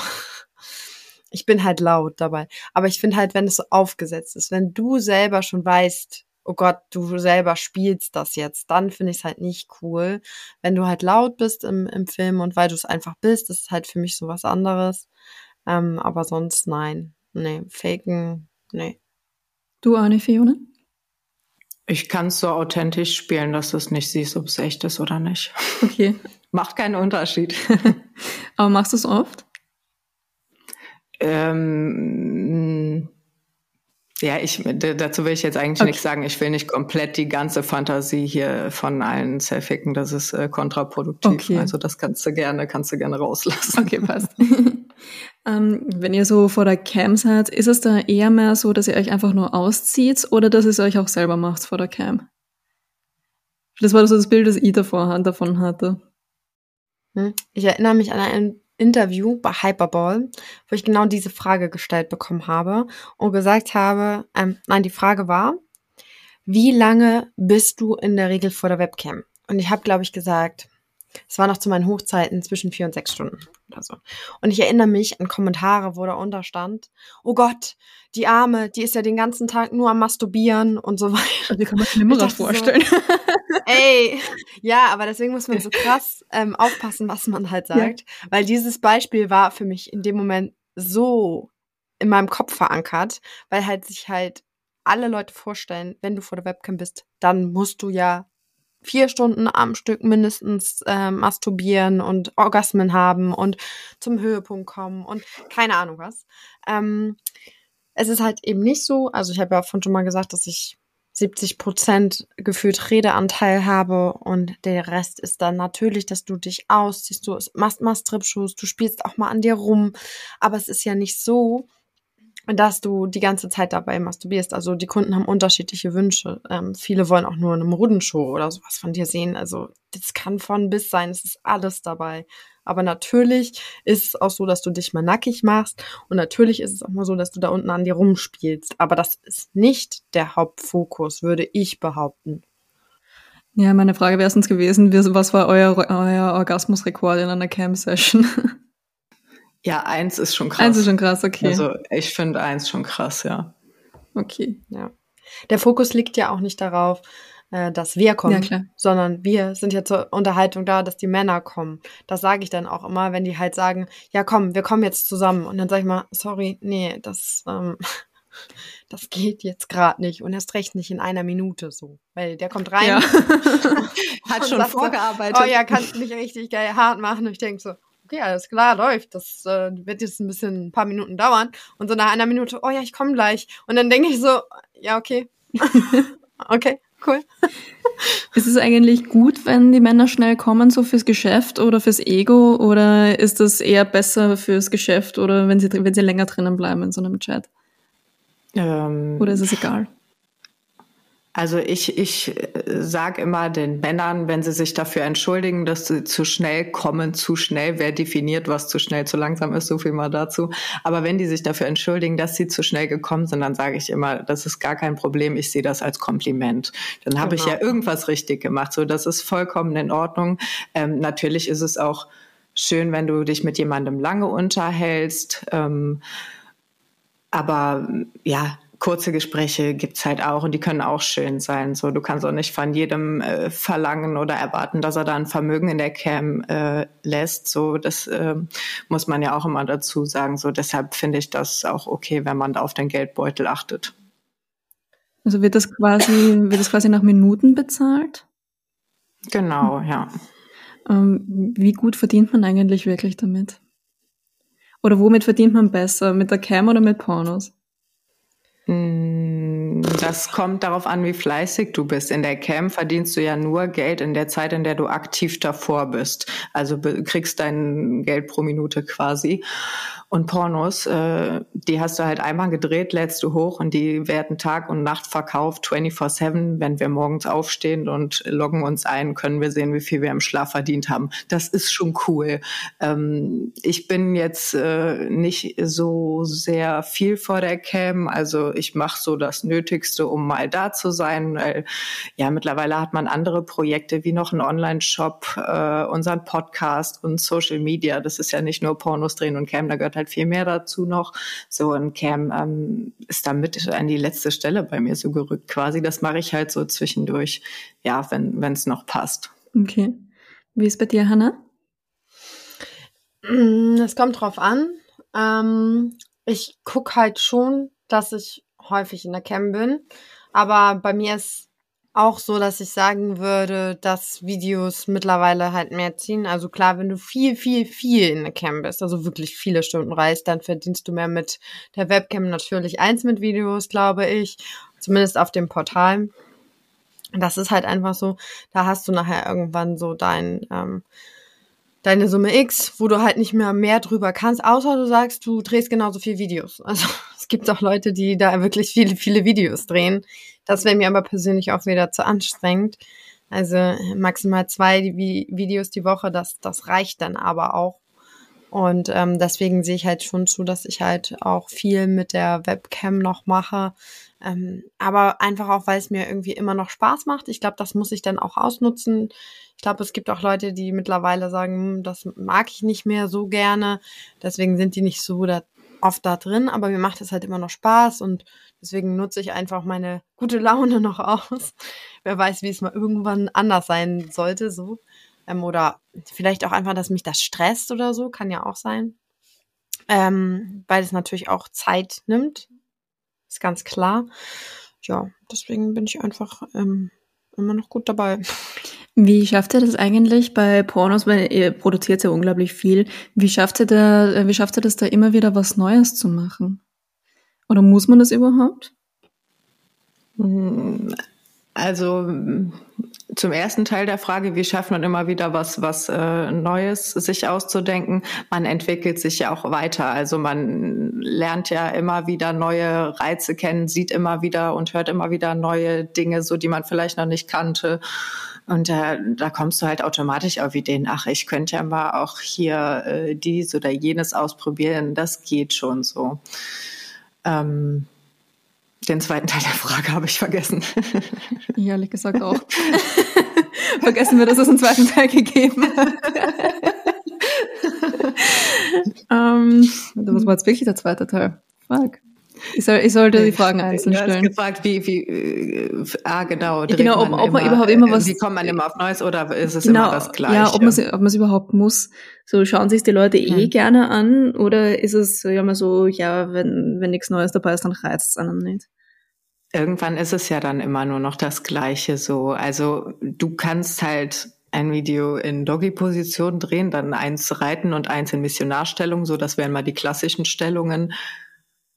Speaker 5: ich bin halt laut dabei. Aber ich finde halt, wenn es so aufgesetzt ist, wenn du selber schon weißt, oh Gott, du selber spielst das jetzt, dann finde ich es halt nicht cool. Wenn du halt laut bist im, im Film und weil du es einfach bist, das ist halt für mich so was anderes. Ähm, aber sonst nein. Nee, faken, nee.
Speaker 3: Du, Arne Fiona?
Speaker 4: Ich kann es so authentisch spielen, dass du es nicht siehst, ob es echt ist oder nicht.
Speaker 3: Okay.
Speaker 4: Macht keinen Unterschied.
Speaker 3: aber machst du es oft?
Speaker 4: Ähm, ja, ich, dazu will ich jetzt eigentlich okay. nichts sagen. Ich will nicht komplett die ganze Fantasie hier von allen zerficken. Das ist äh, kontraproduktiv. Okay. Also das kannst du gerne, kannst du gerne rauslassen.
Speaker 3: Okay, passt. ähm, wenn ihr so vor der Cam seid, ist es da eher mehr so, dass ihr euch einfach nur auszieht oder dass ihr es euch auch selber macht vor der Cam? Das war so das Bild, das ich davor, davon hatte.
Speaker 5: Hm. Ich erinnere mich an ein Interview bei Hyperball, wo ich genau diese Frage gestellt bekommen habe und gesagt habe, ähm, nein, die Frage war, wie lange bist du in der Regel vor der Webcam? Und ich habe, glaube ich, gesagt, es war noch zu meinen Hochzeiten zwischen vier und sechs Stunden oder so. Und ich erinnere mich an Kommentare, wo da unterstand, oh Gott, die Arme, die ist ja den ganzen Tag nur am Masturbieren und so weiter.
Speaker 3: Die kann man sich immer vorstellen. So,
Speaker 5: ey, ja, aber deswegen muss man so krass ähm, aufpassen, was man halt sagt. Ja. Weil dieses Beispiel war für mich in dem Moment so in meinem Kopf verankert, weil halt sich halt alle Leute vorstellen, wenn du vor der Webcam bist, dann musst du ja vier Stunden am Stück mindestens äh, masturbieren und Orgasmen haben und zum Höhepunkt kommen und keine Ahnung was. Ähm, es ist halt eben nicht so. Also ich habe ja von schon mal gesagt, dass ich 70 Prozent gefühlt Redeanteil habe und der Rest ist dann natürlich, dass du dich ausziehst, du machst mal Strip-Shows, du spielst auch mal an dir rum, aber es ist ja nicht so, dass du die ganze Zeit dabei masturbierst. Also die Kunden haben unterschiedliche Wünsche. Ähm, viele wollen auch nur eine Modenshow oder sowas von dir sehen. Also das kann von bis sein, es ist alles dabei. Aber natürlich ist es auch so, dass du dich mal nackig machst. Und natürlich ist es auch mal so, dass du da unten an dir rumspielst. Aber das ist nicht der Hauptfokus, würde ich behaupten.
Speaker 3: Ja, meine Frage wäre erstens gewesen, was war euer, euer Orgasmusrekord in einer Cam-Session?
Speaker 4: Ja, eins ist schon krass.
Speaker 3: Eins ist schon krass, okay.
Speaker 4: Also ich finde eins schon krass, ja.
Speaker 3: Okay.
Speaker 5: Ja. Der Fokus liegt ja auch nicht darauf, äh, dass wir kommen, ja, sondern wir sind ja zur Unterhaltung da, dass die Männer kommen. Das sage ich dann auch immer, wenn die halt sagen, ja komm, wir kommen jetzt zusammen. Und dann sage ich mal, sorry, nee, das, ähm, das geht jetzt gerade nicht und erst recht nicht in einer Minute so. Weil der kommt rein,
Speaker 3: ja. hat schon vorgearbeitet.
Speaker 5: So, oh ja, kannst du mich richtig geil hart machen. Und ich denke so, okay, alles klar, läuft. Das äh, wird jetzt ein bisschen ein paar Minuten dauern. Und so nach einer Minute, oh ja, ich komme gleich. Und dann denke ich so, ja, okay. okay, cool.
Speaker 3: Ist es eigentlich gut, wenn die Männer schnell kommen, so fürs Geschäft oder fürs Ego? Oder ist das eher besser fürs Geschäft oder wenn sie, wenn sie länger drinnen bleiben in so einem Chat? Ähm, oder ist es egal?
Speaker 4: Also ich, ich äh, sage immer den Männern, wenn sie sich dafür entschuldigen, dass sie zu schnell kommen, zu schnell, wer definiert, was zu schnell, zu langsam ist, so viel mal dazu. Aber wenn die sich dafür entschuldigen, dass sie zu schnell gekommen sind, dann sage ich immer, das ist gar kein Problem, ich sehe das als Kompliment. Dann habe genau. ich ja irgendwas richtig gemacht. So, das ist vollkommen in Ordnung. Ähm, natürlich ist es auch schön, wenn du dich mit jemandem lange unterhältst. Ähm, aber ja, kurze Gespräche gibt's halt auch und die können auch schön sein. So, du kannst auch nicht von jedem äh, verlangen oder erwarten, dass er da ein Vermögen in der Cam äh, lässt. So, das äh, muss man ja auch immer dazu sagen. So, deshalb finde ich das auch okay, wenn man da auf den Geldbeutel achtet.
Speaker 3: Also wird das quasi, wird das quasi nach Minuten bezahlt?
Speaker 4: Genau, ja.
Speaker 3: Ähm, wie gut verdient man eigentlich wirklich damit? Oder womit verdient man besser? Mit der Cam oder mit Pornos?
Speaker 4: Hm, das kommt darauf an, wie fleißig du bist. In der Cam verdienst du ja nur Geld in der Zeit, in der du aktiv davor bist. Also kriegst dein Geld pro Minute quasi. Und Pornos, äh, die hast du halt einmal gedreht, lädst du hoch und die werden Tag und Nacht verkauft, 24-7. Wenn wir morgens aufstehen und loggen uns ein, können wir sehen, wie viel wir im Schlaf verdient haben. Das ist schon cool. Ähm, ich bin jetzt äh, nicht so sehr viel vor der Cam, also ich mache so das Nötigste, um mal da zu sein. Weil, ja, mittlerweile hat man andere Projekte wie noch einen Online-Shop, äh, unseren Podcast und Social Media. Das ist ja nicht nur Pornos drehen und Cam, da gehört halt viel mehr dazu noch. So und Cam ähm, ist da mit an die letzte Stelle bei mir so gerückt quasi. Das mache ich halt so zwischendurch, ja, wenn es noch passt.
Speaker 3: Okay. Wie ist bei dir, Hannah?
Speaker 5: Es kommt drauf an. Ähm, ich gucke halt schon, dass ich häufig in der Cam bin. Aber bei mir ist auch so, dass ich sagen würde, dass Videos mittlerweile halt mehr ziehen. Also klar, wenn du viel, viel, viel in der Cam bist, also wirklich viele Stunden reist, dann verdienst du mehr mit der Webcam natürlich eins mit Videos, glaube ich. Zumindest auf dem Portal. Das ist halt einfach so, da hast du nachher irgendwann so dein, ähm, deine Summe X, wo du halt nicht mehr mehr drüber kannst, außer du sagst, du drehst genauso viel Videos. Also es gibt auch Leute, die da wirklich viele, viele Videos drehen. Das wäre mir aber persönlich auch wieder zu anstrengend. Also maximal zwei Videos die Woche, das, das reicht dann aber auch. Und ähm, deswegen sehe ich halt schon zu, dass ich halt auch viel mit der Webcam noch mache. Ähm, aber einfach auch, weil es mir irgendwie immer noch Spaß macht. Ich glaube, das muss ich dann auch ausnutzen. Ich glaube, es gibt auch Leute, die mittlerweile sagen, hm, das mag ich nicht mehr so gerne. Deswegen sind die nicht so da, oft da drin. Aber mir macht es halt immer noch Spaß und Deswegen nutze ich einfach meine gute Laune noch aus. Wer weiß, wie es mal irgendwann anders sein sollte, so. Ähm, oder vielleicht auch einfach, dass mich das stresst oder so, kann ja auch sein. Ähm, weil es natürlich auch Zeit nimmt. Ist ganz klar. Ja, deswegen bin ich einfach ähm, immer noch gut dabei.
Speaker 3: Wie schafft ihr das eigentlich bei Pornos, weil ihr produziert ja unglaublich viel. Wie schafft ihr da, wie schafft ihr das da immer wieder was Neues zu machen? Oder muss man das überhaupt?
Speaker 4: Also zum ersten Teil der Frage, wie schafft man immer wieder was, was äh, Neues sich auszudenken? Man entwickelt sich ja auch weiter. Also man lernt ja immer wieder neue Reize kennen, sieht immer wieder und hört immer wieder neue Dinge, so die man vielleicht noch nicht kannte. Und äh, da kommst du halt automatisch auf Ideen. Ach, ich könnte ja mal auch hier äh, dies oder jenes ausprobieren. Das geht schon so. Ähm, den zweiten Teil der Frage habe ich vergessen.
Speaker 3: Ja, ehrlich gesagt auch. vergessen wir, dass es einen zweiten Teil gegeben hat. ähm, was war jetzt wirklich der zweite Teil? Fuck. Ich, soll, ich sollte die Fragen einzeln stellen. Du hast
Speaker 4: gefragt, wie, wie, äh, ah, genau.
Speaker 3: Genau, ob, ob man überhaupt immer was.
Speaker 4: Wie kommt man immer auf Neues oder ist es genau, immer das Gleiche?
Speaker 3: Ja, ob man ob es überhaupt muss. So, schauen sich die Leute eh hm. gerne an oder ist es ja mal so, ja, wenn, wenn nichts Neues dabei ist, dann reizt es einem nicht?
Speaker 4: Irgendwann ist es ja dann immer nur noch das Gleiche so. Also, du kannst halt ein Video in Doggy-Position drehen, dann eins reiten und eins in Missionarstellung, so das wären mal die klassischen Stellungen.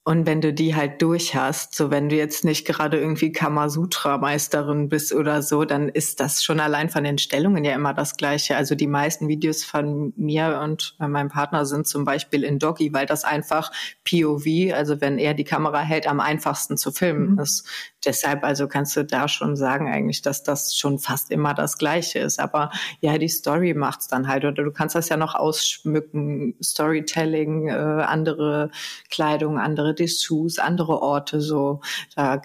Speaker 4: Und wenn du die halt durch hast, so wenn du jetzt nicht gerade irgendwie Kamasutra-Meisterin bist oder so, dann ist das schon allein von den Stellungen ja immer das Gleiche. Also die meisten Videos von mir und meinem Partner sind zum Beispiel in Doggy, weil das einfach POV, also wenn er die Kamera hält, am einfachsten zu filmen mhm. ist deshalb also kannst du da schon sagen eigentlich, dass das schon fast immer das Gleiche ist. Aber ja, die Story macht's dann halt. Oder du kannst das ja noch ausschmücken, Storytelling, äh, andere Kleidung, andere Dessous, andere Orte. So, da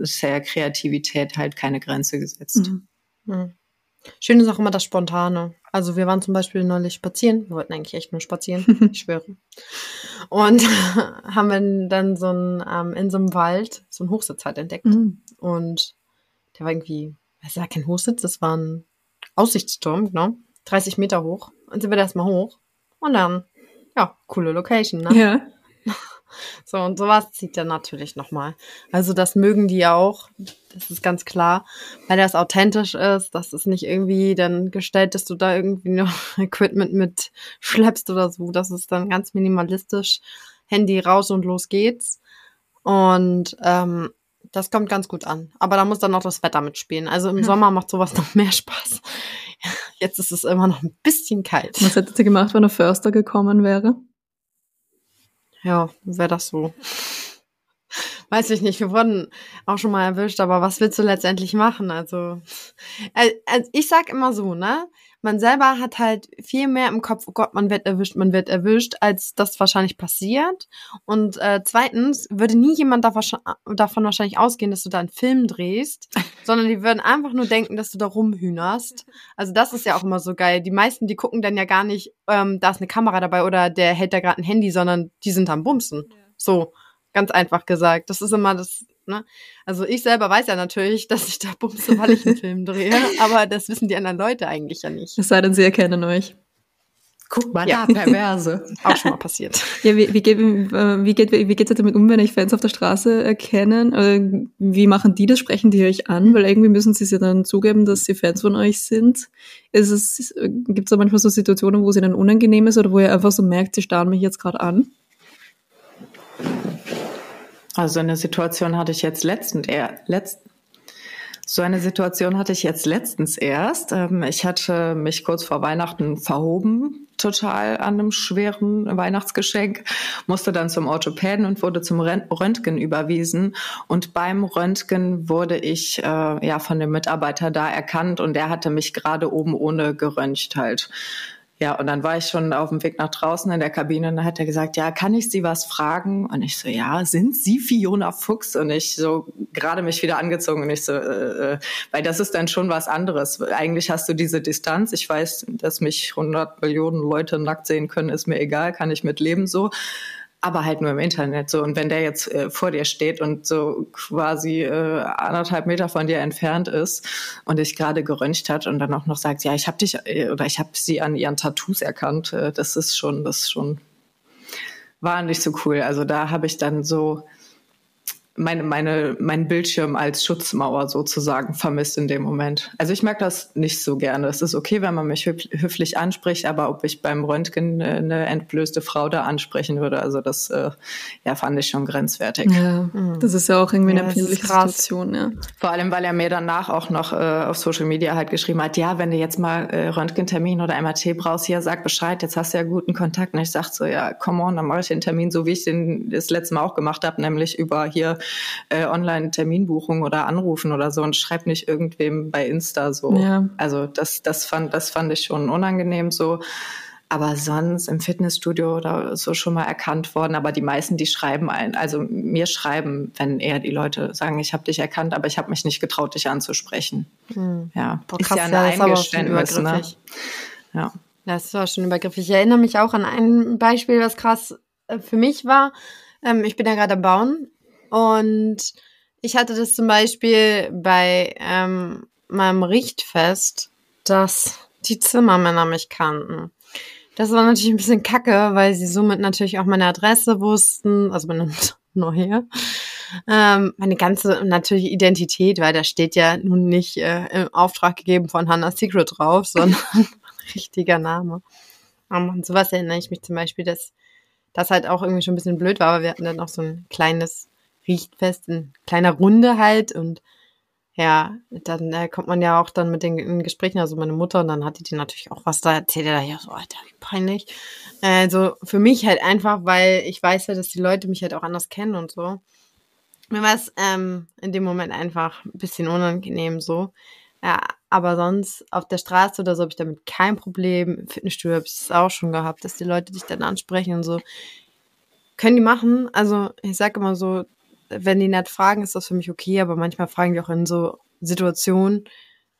Speaker 4: ist ja Kreativität halt keine Grenze gesetzt. Mhm.
Speaker 5: Mhm. Schön ist auch immer das Spontane. Also wir waren zum Beispiel neulich spazieren. Wir wollten eigentlich echt nur spazieren, ich schwöre. Und haben dann so ein, ähm, in so einem Wald so einen Hochsitz halt entdeckt. Mhm. Und der war irgendwie, es war kein Hochsitz, das war ein Aussichtsturm, genau. 30 Meter hoch. Und sind wir da erstmal hoch. Und dann, ja, coole Location, ne?
Speaker 3: Ja.
Speaker 5: So, und sowas zieht er natürlich nochmal. Also das mögen die auch, das ist ganz klar, weil das authentisch ist, dass es nicht irgendwie dann gestellt, dass du da irgendwie noch Equipment mit schleppst oder so. Das ist dann ganz minimalistisch. Handy raus und los geht's. Und ähm, das kommt ganz gut an. Aber da muss dann noch das Wetter mitspielen. Also im Sommer macht sowas noch mehr Spaß. Jetzt ist es immer noch ein bisschen kalt.
Speaker 3: Was hättet ihr gemacht, wenn der Förster gekommen wäre?
Speaker 5: Ja, wäre das so. Weiß ich nicht, wir wurden auch schon mal erwischt, aber was willst du letztendlich machen? Also, also ich sag immer so, ne? Man selber hat halt viel mehr im Kopf, oh Gott, man wird erwischt, man wird erwischt, als das wahrscheinlich passiert. Und äh, zweitens würde nie jemand davon wahrscheinlich ausgehen, dass du da einen Film drehst, sondern die würden einfach nur denken, dass du da rumhühnerst. Also das ist ja auch immer so geil. Die meisten, die gucken dann ja gar nicht, ähm, da ist eine Kamera dabei oder der hält da gerade ein Handy, sondern die sind am Bumsen. So, ganz einfach gesagt. Das ist immer das Ne? Also ich selber weiß ja natürlich, dass ich da bumse, weil ich einen Film drehe, aber das wissen die anderen Leute eigentlich ja nicht.
Speaker 3: Es sei denn, sie erkennen euch.
Speaker 4: Guck mal ja. da, perverse.
Speaker 5: Auch schon mal passiert.
Speaker 3: Ja, wie, wie, geht, wie, geht, wie geht's damit um, wenn euch Fans auf der Straße erkennen? Wie machen die das? Sprechen die euch an? Weil irgendwie müssen sie ja dann zugeben, dass sie Fans von euch sind. Ist es, gibt's da manchmal so Situationen, wo sie dann unangenehm ist oder wo ihr einfach so merkt, sie starren mich jetzt gerade an?
Speaker 4: Also eine Situation hatte ich jetzt letztend eher, letzt, so eine Situation hatte ich jetzt letztens erst. Ähm, ich hatte mich kurz vor Weihnachten verhoben, total an einem schweren Weihnachtsgeschenk, musste dann zum Orthopäden und wurde zum Röntgen überwiesen. Und beim Röntgen wurde ich äh, ja von dem Mitarbeiter da erkannt und der hatte mich gerade oben ohne geröntgt halt. Ja, und dann war ich schon auf dem Weg nach draußen in der Kabine und dann hat er gesagt, ja, kann ich Sie was fragen? Und ich so, ja, sind Sie Fiona Fuchs? Und ich so gerade mich wieder angezogen und ich so, äh, äh, weil das ist dann schon was anderes. Eigentlich hast du diese Distanz. Ich weiß, dass mich 100 Millionen Leute nackt sehen können, ist mir egal, kann ich mit leben so aber halt nur im Internet so. Und wenn der jetzt äh, vor dir steht und so quasi äh, anderthalb Meter von dir entfernt ist und dich gerade geröntgt hat und dann auch noch sagt, ja, ich habe dich äh, oder ich habe sie an ihren Tattoos erkannt, äh, das ist schon, das ist schon war nicht so cool. Also da habe ich dann so meine, meine, mein Bildschirm als Schutzmauer sozusagen vermisst in dem Moment. Also ich mag das nicht so gerne. Es ist okay, wenn man mich höflich anspricht, aber ob ich beim Röntgen eine entblößte Frau da ansprechen würde, also das äh, ja, fand ich schon grenzwertig.
Speaker 3: Ja, mhm. das ist ja auch irgendwie eine ja, empfindliche Situation, ja.
Speaker 4: Vor allem, weil er mir danach auch noch äh, auf Social Media halt geschrieben hat, ja, wenn du jetzt mal äh, Röntgentermin oder MRT brauchst, hier, sag Bescheid, jetzt hast du ja guten Kontakt. Und ich sag so, ja, come on, dann mache ich den Termin so, wie ich den das letzte Mal auch gemacht habe, nämlich über hier äh, Online-Terminbuchung oder anrufen oder so und schreib nicht irgendwem bei Insta so. Ja. Also das, das fand, das fand ich schon unangenehm so. Aber sonst im Fitnessstudio oder so schon mal erkannt worden. Aber die meisten, die schreiben ein, also mir schreiben, wenn eher die Leute sagen, ich habe dich erkannt, aber ich habe mich nicht getraut, dich anzusprechen. Hm. Ja,
Speaker 5: Boah, krass, ist ja ein ja, Eingeständnis. Ne? Ja. Das war schon übergriffig. Ich erinnere mich auch an ein Beispiel, was krass äh, für mich war. Ähm, ich bin ja gerade am Bauen und ich hatte das zum Beispiel bei ähm, meinem Richtfest, dass die Zimmermänner mich kannten. Das war natürlich ein bisschen kacke, weil sie somit natürlich auch meine Adresse wussten, also meine neue. Ähm, meine ganze natürliche Identität, weil da steht ja nun nicht äh, im Auftrag gegeben von Hannah Secret drauf, sondern richtiger Name. Um, und sowas erinnere ich mich zum Beispiel, dass das halt auch irgendwie schon ein bisschen blöd war, aber wir hatten dann noch so ein kleines Richtfest in kleiner Runde halt und ja, dann äh, kommt man ja auch dann mit den Gesprächen, also meine Mutter, und dann hatte die natürlich auch was da erzählt, da ja so, Alter, wie peinlich. Also für mich halt einfach, weil ich weiß ja, dass die Leute mich halt auch anders kennen und so. Mir war es ähm, in dem Moment einfach ein bisschen unangenehm so. Ja, aber sonst auf der Straße oder so habe ich damit kein Problem. Im Fitnessstudio habe ich es auch schon gehabt, dass die Leute dich dann ansprechen und so. Können die machen. Also ich sage immer so, wenn die nicht fragen, ist das für mich okay, aber manchmal fragen die auch in so Situationen,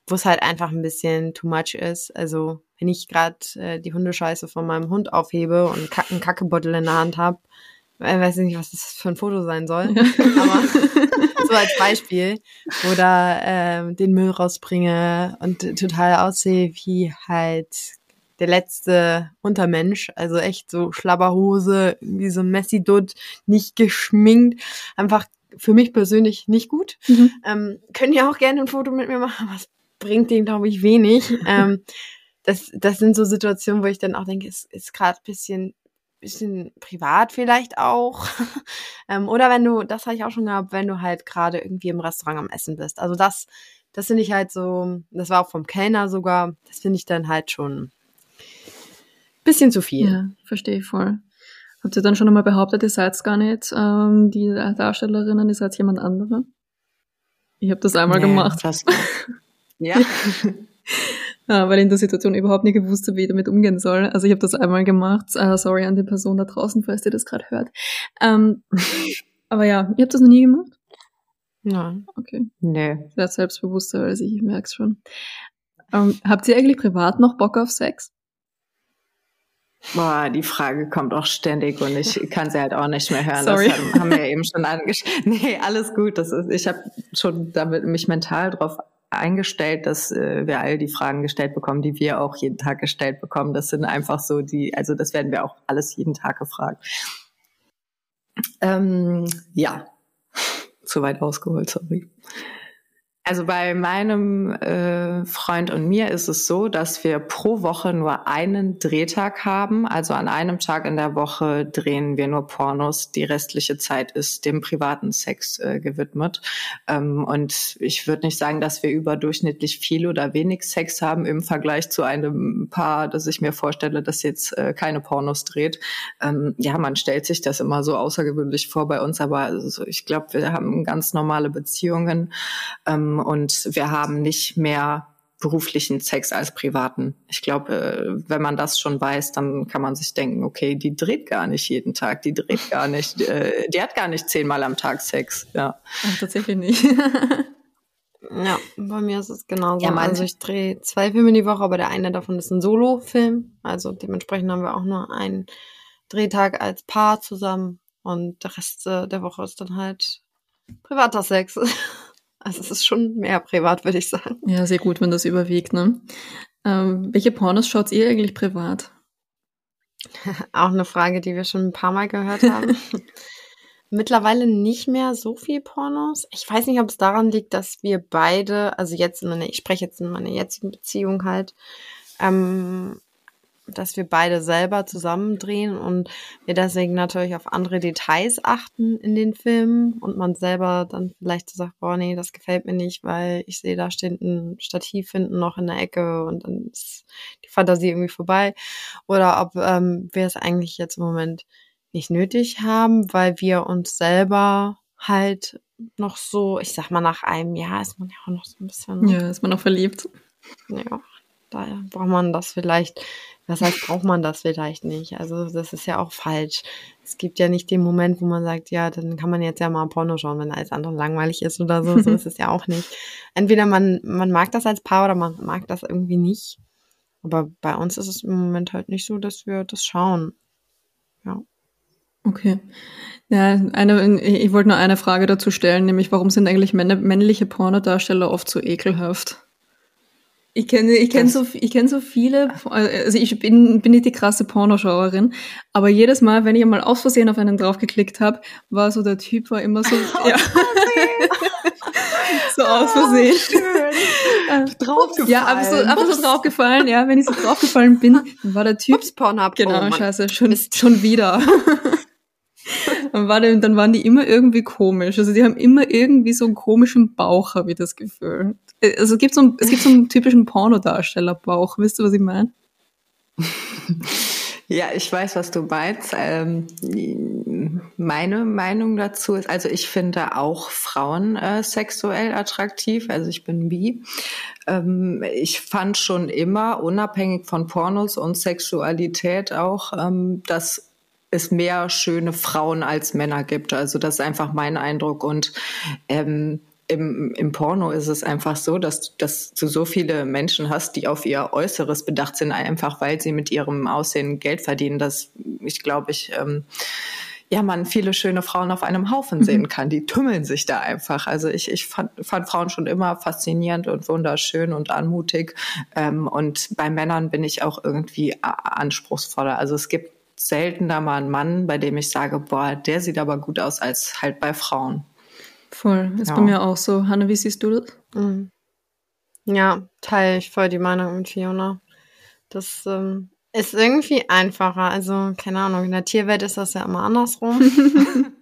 Speaker 5: wo es halt einfach ein bisschen too much ist. Also wenn ich gerade äh, die Hundescheiße von meinem Hund aufhebe und einen Kackebottel in der Hand habe, ich weiß nicht, was das für ein Foto sein soll, aber so als Beispiel, oder äh, den Müll rausbringe und total aussehe wie halt der letzte Untermensch, also echt so Schlabberhose, wie so Messi-Dutt, nicht geschminkt, einfach für mich persönlich nicht gut. Mhm. Ähm, können ja auch gerne ein Foto mit mir machen, aber es bringt denen, glaube ich, wenig. ähm, das, das sind so Situationen, wo ich dann auch denke, es ist gerade bisschen bisschen privat vielleicht auch. ähm, oder wenn du, das habe ich auch schon gehabt, wenn du halt gerade irgendwie im Restaurant am Essen bist. Also das, das finde ich halt so, das war auch vom Kellner sogar, das finde ich dann halt schon bisschen zu viel.
Speaker 3: Ja, verstehe ich voll. Habt ihr dann schon einmal behauptet, ihr seid gar nicht ähm, die Darstellerinnen, ihr seid jemand anderer? Ich habe das einmal nee, gemacht.
Speaker 4: ja.
Speaker 3: ja, weil ich in der Situation überhaupt nicht gewusst habe, wie ich damit umgehen soll. Also ich habe das einmal gemacht. Uh, sorry an die Person da draußen, falls ihr das gerade hört. Ähm, aber ja, ihr habt das noch nie gemacht?
Speaker 5: Nein.
Speaker 3: Okay.
Speaker 4: Nee.
Speaker 3: Sehr selbstbewusster als ich, ich merke schon. Ähm, habt ihr eigentlich privat noch Bock auf Sex?
Speaker 4: Boah, die Frage kommt auch ständig und ich kann sie halt auch nicht mehr hören.
Speaker 3: Sorry.
Speaker 4: Das haben, haben wir eben schon angeschaut. Nee, alles gut. Das ist, ich habe schon damit mich mental drauf eingestellt, dass äh, wir all die Fragen gestellt bekommen, die wir auch jeden Tag gestellt bekommen. Das sind einfach so die, also das werden wir auch alles jeden Tag gefragt. Ähm, ja, zu weit ausgeholt, sorry. Also bei meinem äh, Freund und mir ist es so, dass wir pro Woche nur einen Drehtag haben. Also an einem Tag in der Woche drehen wir nur Pornos. Die restliche Zeit ist dem privaten Sex äh, gewidmet. Ähm, und ich würde nicht sagen, dass wir überdurchschnittlich viel oder wenig Sex haben im Vergleich zu einem Paar, das ich mir vorstelle, das jetzt äh, keine Pornos dreht. Ähm, ja, man stellt sich das immer so außergewöhnlich vor bei uns, aber also ich glaube, wir haben ganz normale Beziehungen. Ähm, und wir haben nicht mehr beruflichen Sex als privaten. Ich glaube, äh, wenn man das schon weiß, dann kann man sich denken, okay, die dreht gar nicht jeden Tag, die dreht gar nicht, äh, die hat gar nicht zehnmal am Tag Sex. Ja,
Speaker 3: Ach, tatsächlich nicht.
Speaker 5: ja, bei mir ist es genauso. Ja, also ich drehe zwei Filme die Woche, aber der eine davon ist ein Solo-Film. Also dementsprechend haben wir auch nur einen Drehtag als Paar zusammen und der Rest äh, der Woche ist dann halt privater Sex. Also es ist schon mehr privat, würde ich sagen.
Speaker 3: Ja, sehr gut, wenn das überwiegt. Ne? Ähm, welche Pornos schaut ihr eigentlich privat?
Speaker 5: Auch eine Frage, die wir schon ein paar Mal gehört haben. Mittlerweile nicht mehr so viel Pornos. Ich weiß nicht, ob es daran liegt, dass wir beide, also jetzt in meiner, ich spreche jetzt in meiner jetzigen Beziehung halt, ähm, dass wir beide selber zusammen drehen und wir deswegen natürlich auf andere Details achten in den Filmen und man selber dann vielleicht so sagt, boah, nee, das gefällt mir nicht, weil ich sehe, da steht ein Stativ hinten noch in der Ecke und dann ist die Fantasie irgendwie vorbei. Oder ob ähm, wir es eigentlich jetzt im Moment nicht nötig haben, weil wir uns selber halt noch so, ich sag mal, nach einem Jahr ist man ja auch noch so ein bisschen.
Speaker 3: Ja, ist man noch verliebt.
Speaker 5: Ja, daher braucht man das vielleicht das heißt, braucht man das vielleicht nicht. Also das ist ja auch falsch. Es gibt ja nicht den Moment, wo man sagt, ja, dann kann man jetzt ja mal Porno schauen, wenn alles andere langweilig ist oder so. So ist es ja auch nicht. Entweder man, man mag das als Paar oder man mag das irgendwie nicht. Aber bei uns ist es im Moment halt nicht so, dass wir das schauen. Ja.
Speaker 3: Okay. Ja, eine, ich wollte nur eine Frage dazu stellen, nämlich warum sind eigentlich männliche Pornodarsteller oft so ekelhaft? Ich kenne, ich kenne so, ich kenne so viele, also ich bin, bin nicht die krasse Pornoschauerin, aber jedes Mal, wenn ich mal aus Versehen auf einen draufgeklickt habe, war so der Typ war immer so, ja. so aus Versehen.
Speaker 4: Draufgefallen.
Speaker 3: Ja, aber so, einfach so draufgefallen, ja, wenn ich so draufgefallen bin, dann war der Typ.
Speaker 5: Ups, Pornhub.
Speaker 3: Genau,
Speaker 5: oh,
Speaker 3: scheiße, schon, schon wieder. dann, war der, dann waren die immer irgendwie komisch. Also die haben immer irgendwie so einen komischen Bauch, habe ich das Gefühl. Äh, also es gibt so einen, es gibt so einen typischen Pornodarstellerbauch. Wisst ihr, was ich meine?
Speaker 4: Ja, ich weiß, was du meinst. Ähm, meine Meinung dazu ist, also ich finde auch Frauen äh, sexuell attraktiv. Also ich bin bi. Ähm, ich fand schon immer, unabhängig von Pornos und Sexualität auch, ähm, dass es mehr schöne Frauen als Männer gibt. Also das ist einfach mein Eindruck. Und ähm, im, im Porno ist es einfach so, dass, dass du so viele Menschen hast, die auf ihr Äußeres bedacht sind, einfach weil sie mit ihrem Aussehen Geld verdienen, dass ich glaube, ich ähm, ja man viele schöne Frauen auf einem Haufen sehen mhm. kann. Die tümmeln sich da einfach. Also ich, ich fand, fand Frauen schon immer faszinierend und wunderschön und anmutig. Ähm, und bei Männern bin ich auch irgendwie anspruchsvoller. Also es gibt selten da mal einen Mann, bei dem ich sage, boah, der sieht aber gut aus, als halt bei Frauen.
Speaker 3: Voll, ist ja. bei mir auch so. Hanne, wie siehst du das?
Speaker 5: Mhm. Ja, teile ich voll die Meinung mit Fiona. Das ähm, ist irgendwie einfacher. Also, keine Ahnung, in der Tierwelt ist das ja immer andersrum.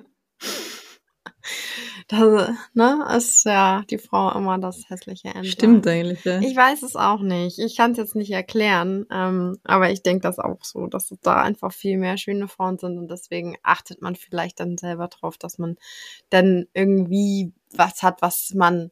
Speaker 5: Das, ne, ist ja die Frau immer das hässliche Ende.
Speaker 3: Stimmt eigentlich, ja.
Speaker 5: Ich weiß es auch nicht. Ich kann es jetzt nicht erklären, ähm, aber ich denke das auch so, dass da einfach viel mehr schöne Frauen sind und deswegen achtet man vielleicht dann selber drauf, dass man dann irgendwie was hat, was man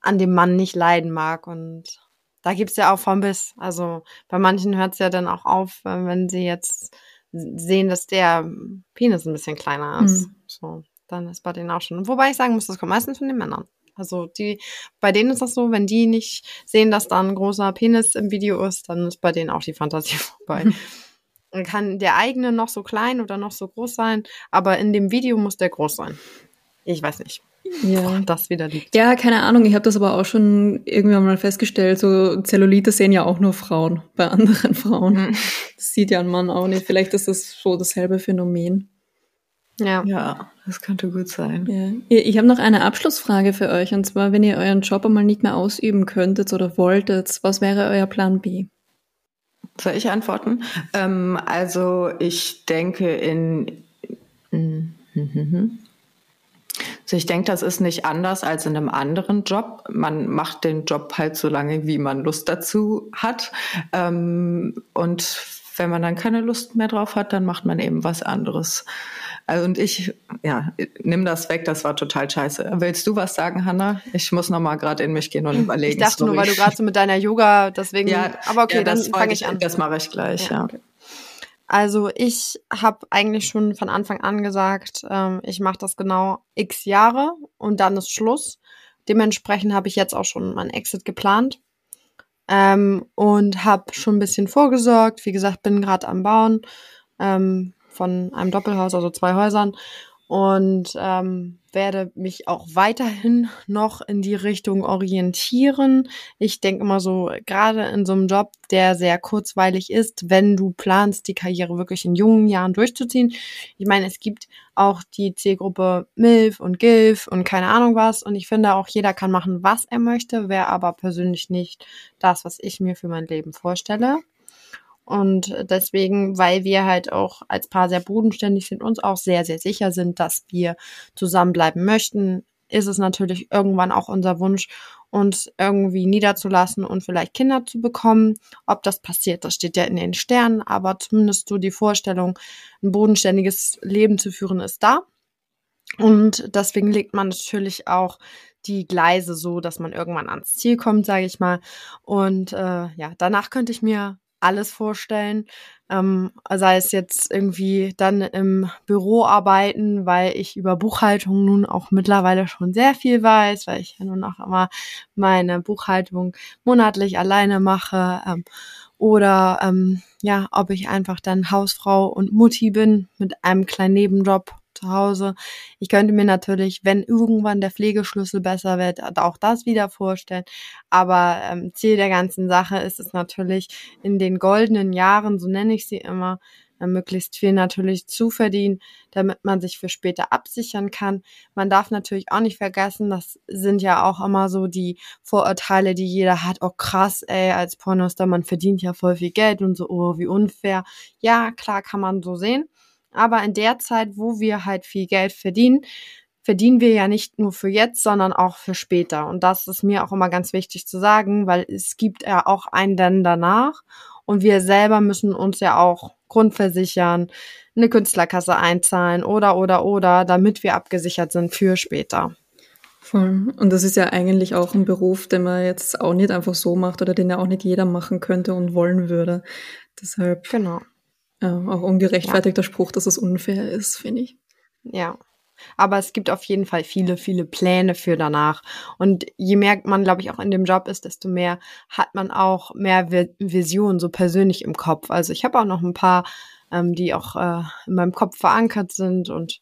Speaker 5: an dem Mann nicht leiden mag und da gibt's ja auch vom Biss. Also bei manchen hört's ja dann auch auf, äh, wenn sie jetzt sehen, dass der Penis ein bisschen kleiner ist. Mhm. So dann ist bei denen auch schon. Wobei ich sagen muss, das kommt meistens von den Männern. Also die, bei denen ist das so, wenn die nicht sehen, dass da ein großer Penis im Video ist, dann ist bei denen auch die Fantasie vorbei. Dann kann der eigene noch so klein oder noch so groß sein, aber in dem Video muss der groß sein. Ich weiß nicht. Ja. das wieder liegt.
Speaker 3: Ja, keine Ahnung. Ich habe das aber auch schon irgendwann mal festgestellt. So Zellulite sehen ja auch nur Frauen bei anderen Frauen. Mhm. Das sieht ja ein Mann auch nicht. Vielleicht ist das so dasselbe Phänomen.
Speaker 4: Ja. Ja, das könnte gut sein.
Speaker 3: Ja. Ich habe noch eine Abschlussfrage für euch. Und zwar, wenn ihr euren Job einmal nicht mehr ausüben könntet oder wolltet, was wäre euer Plan B?
Speaker 4: Soll ich antworten? Ähm, also ich denke in... Also ich denke, das ist nicht anders als in einem anderen Job. Man macht den Job halt so lange, wie man Lust dazu hat. Ähm, und wenn man dann keine Lust mehr drauf hat, dann macht man eben was anderes. Also und ich, ja, nimm das weg, das war total scheiße. Willst du was sagen, Hanna? Ich muss noch mal gerade in mich gehen und überlegen.
Speaker 5: Ich dachte Sorry. nur, weil du gerade so mit deiner Yoga, deswegen. Ja, aber okay, ja, dann fange ich an.
Speaker 4: Das mache ich gleich, ja. ja. Okay.
Speaker 5: Also ich habe eigentlich schon von Anfang an gesagt, ähm, ich mache das genau x Jahre und dann ist Schluss. Dementsprechend habe ich jetzt auch schon meinen Exit geplant ähm, und habe schon ein bisschen vorgesorgt. Wie gesagt, bin gerade am Bauen. Ähm, von einem Doppelhaus, also zwei Häusern und ähm, werde mich auch weiterhin noch in die Richtung orientieren. Ich denke immer so, gerade in so einem Job, der sehr kurzweilig ist, wenn du planst, die Karriere wirklich in jungen Jahren durchzuziehen. Ich meine, es gibt auch die Zielgruppe MILF und GILF und keine Ahnung was. Und ich finde auch, jeder kann machen, was er möchte, wäre aber persönlich nicht das, was ich mir für mein Leben vorstelle. Und deswegen, weil wir halt auch als Paar sehr bodenständig sind, uns auch sehr, sehr sicher sind, dass wir zusammenbleiben möchten, ist es natürlich irgendwann auch unser Wunsch, uns irgendwie niederzulassen und vielleicht Kinder zu bekommen. Ob das passiert, das steht ja in den Sternen, aber zumindest so die Vorstellung, ein bodenständiges Leben zu führen, ist da. Und deswegen legt man natürlich auch die Gleise so, dass man irgendwann ans Ziel kommt, sage ich mal. Und äh, ja, danach könnte ich mir alles vorstellen. Ähm, sei es jetzt irgendwie dann im Büro arbeiten, weil ich über Buchhaltung nun auch mittlerweile schon sehr viel weiß, weil ich ja nun auch immer meine Buchhaltung monatlich alleine mache. Ähm, oder ähm, ja, ob ich einfach dann Hausfrau und Mutti bin mit einem kleinen Nebenjob zu Hause. Ich könnte mir natürlich, wenn irgendwann der Pflegeschlüssel besser wird, auch das wieder vorstellen. Aber ähm, Ziel der ganzen Sache ist es natürlich, in den goldenen Jahren, so nenne ich sie immer, möglichst viel natürlich zu verdienen, damit man sich für später absichern kann. Man darf natürlich auch nicht vergessen, das sind ja auch immer so die Vorurteile, die jeder hat. Oh krass, ey, als Pornostar, man verdient ja voll viel Geld und so, oh, wie unfair. Ja, klar kann man so sehen. Aber in der Zeit, wo wir halt viel Geld verdienen, verdienen wir ja nicht nur für jetzt, sondern auch für später. Und das ist mir auch immer ganz wichtig zu sagen, weil es gibt ja auch einen dann danach. Und wir selber müssen uns ja auch grundversichern, eine Künstlerkasse einzahlen oder, oder, oder, damit wir abgesichert sind für später.
Speaker 3: Voll. Und das ist ja eigentlich auch ein Beruf, den man jetzt auch nicht einfach so macht oder den ja auch nicht jeder machen könnte und wollen würde. Deshalb.
Speaker 5: Genau.
Speaker 3: Ja, auch ungerechtfertigter ja. Spruch, dass es unfair ist, finde ich.
Speaker 5: Ja, aber es gibt auf jeden Fall viele, viele Pläne für danach. Und je mehr man, glaube ich, auch in dem Job ist, desto mehr hat man auch mehr Visionen so persönlich im Kopf. Also ich habe auch noch ein paar, ähm, die auch äh, in meinem Kopf verankert sind und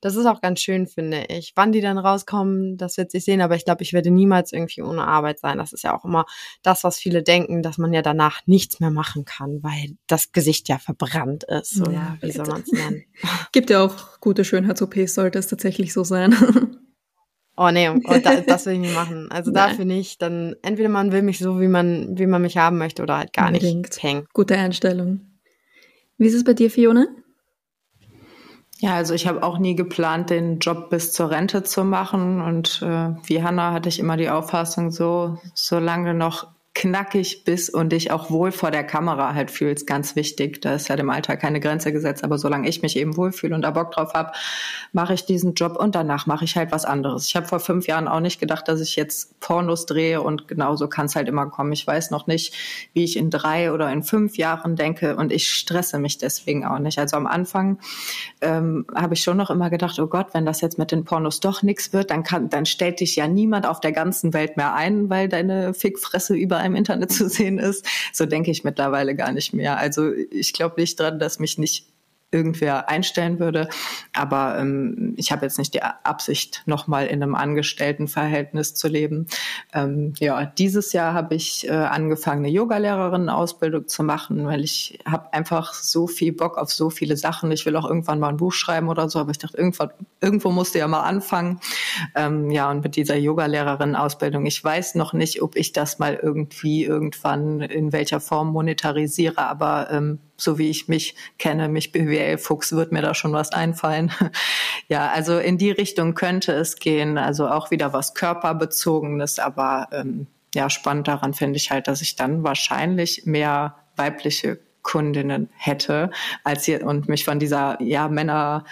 Speaker 5: das ist auch ganz schön, finde ich. Wann die dann rauskommen, das wird sich sehen, aber ich glaube, ich werde niemals irgendwie ohne Arbeit sein. Das ist ja auch immer das, was viele denken, dass man ja danach nichts mehr machen kann, weil das Gesicht ja verbrannt ist. Oder ja, wie soll man es nennen?
Speaker 3: Gibt ja auch gute Schönheits-OPs, sollte es tatsächlich so sein.
Speaker 5: Oh nee, oh, da, das will ich nicht machen. Also Nein. dafür nicht. Dann entweder man will mich so, wie man, wie man mich haben möchte, oder halt gar Unbedingt. nicht. Peng.
Speaker 3: Gute Einstellung. Wie ist es bei dir, Fiona?
Speaker 4: Ja, also ich habe auch nie geplant, den Job bis zur Rente zu machen. Und äh, wie Hanna hatte ich immer die Auffassung, so solange noch knackig bist und dich auch wohl vor der Kamera halt fühlst, ganz wichtig. Da ist ja dem Alter keine Grenze gesetzt, aber solange ich mich eben wohlfühle und da Bock drauf habe, mache ich diesen Job und danach mache ich halt was anderes. Ich habe vor fünf Jahren auch nicht gedacht, dass ich jetzt Pornos drehe und genauso kann es halt immer kommen. Ich weiß noch nicht, wie ich in drei oder in fünf Jahren denke und ich stresse mich deswegen auch nicht. Also am Anfang ähm, habe ich schon noch immer gedacht, oh Gott, wenn das jetzt mit den Pornos doch nichts wird, dann kann, dann stellt dich ja niemand auf der ganzen Welt mehr ein, weil deine Fickfresse überall im Internet zu sehen ist. So denke ich mittlerweile gar nicht mehr. Also ich glaube nicht dran, dass mich nicht irgendwer einstellen würde. Aber ähm, ich habe jetzt nicht die Absicht, nochmal in einem Angestelltenverhältnis zu leben. Ähm, ja, dieses Jahr habe ich äh, angefangen, eine Yogalehrerin-Ausbildung zu machen, weil ich habe einfach so viel Bock auf so viele Sachen. Ich will auch irgendwann mal ein Buch schreiben oder so, aber ich dachte, irgendwann, irgendwo musste ja mal anfangen. Ähm, ja, und mit dieser Yogalehrerin-Ausbildung, ich weiß noch nicht, ob ich das mal irgendwie irgendwann in welcher Form monetarisiere, aber ähm, so wie ich mich kenne, mich BWL-Fuchs, wird mir da schon was einfallen. ja, also in die Richtung könnte es gehen. Also auch wieder was körperbezogenes, aber ähm, ja, spannend daran finde ich halt, dass ich dann wahrscheinlich mehr weibliche Kundinnen hätte, als hier und mich von dieser ja Männer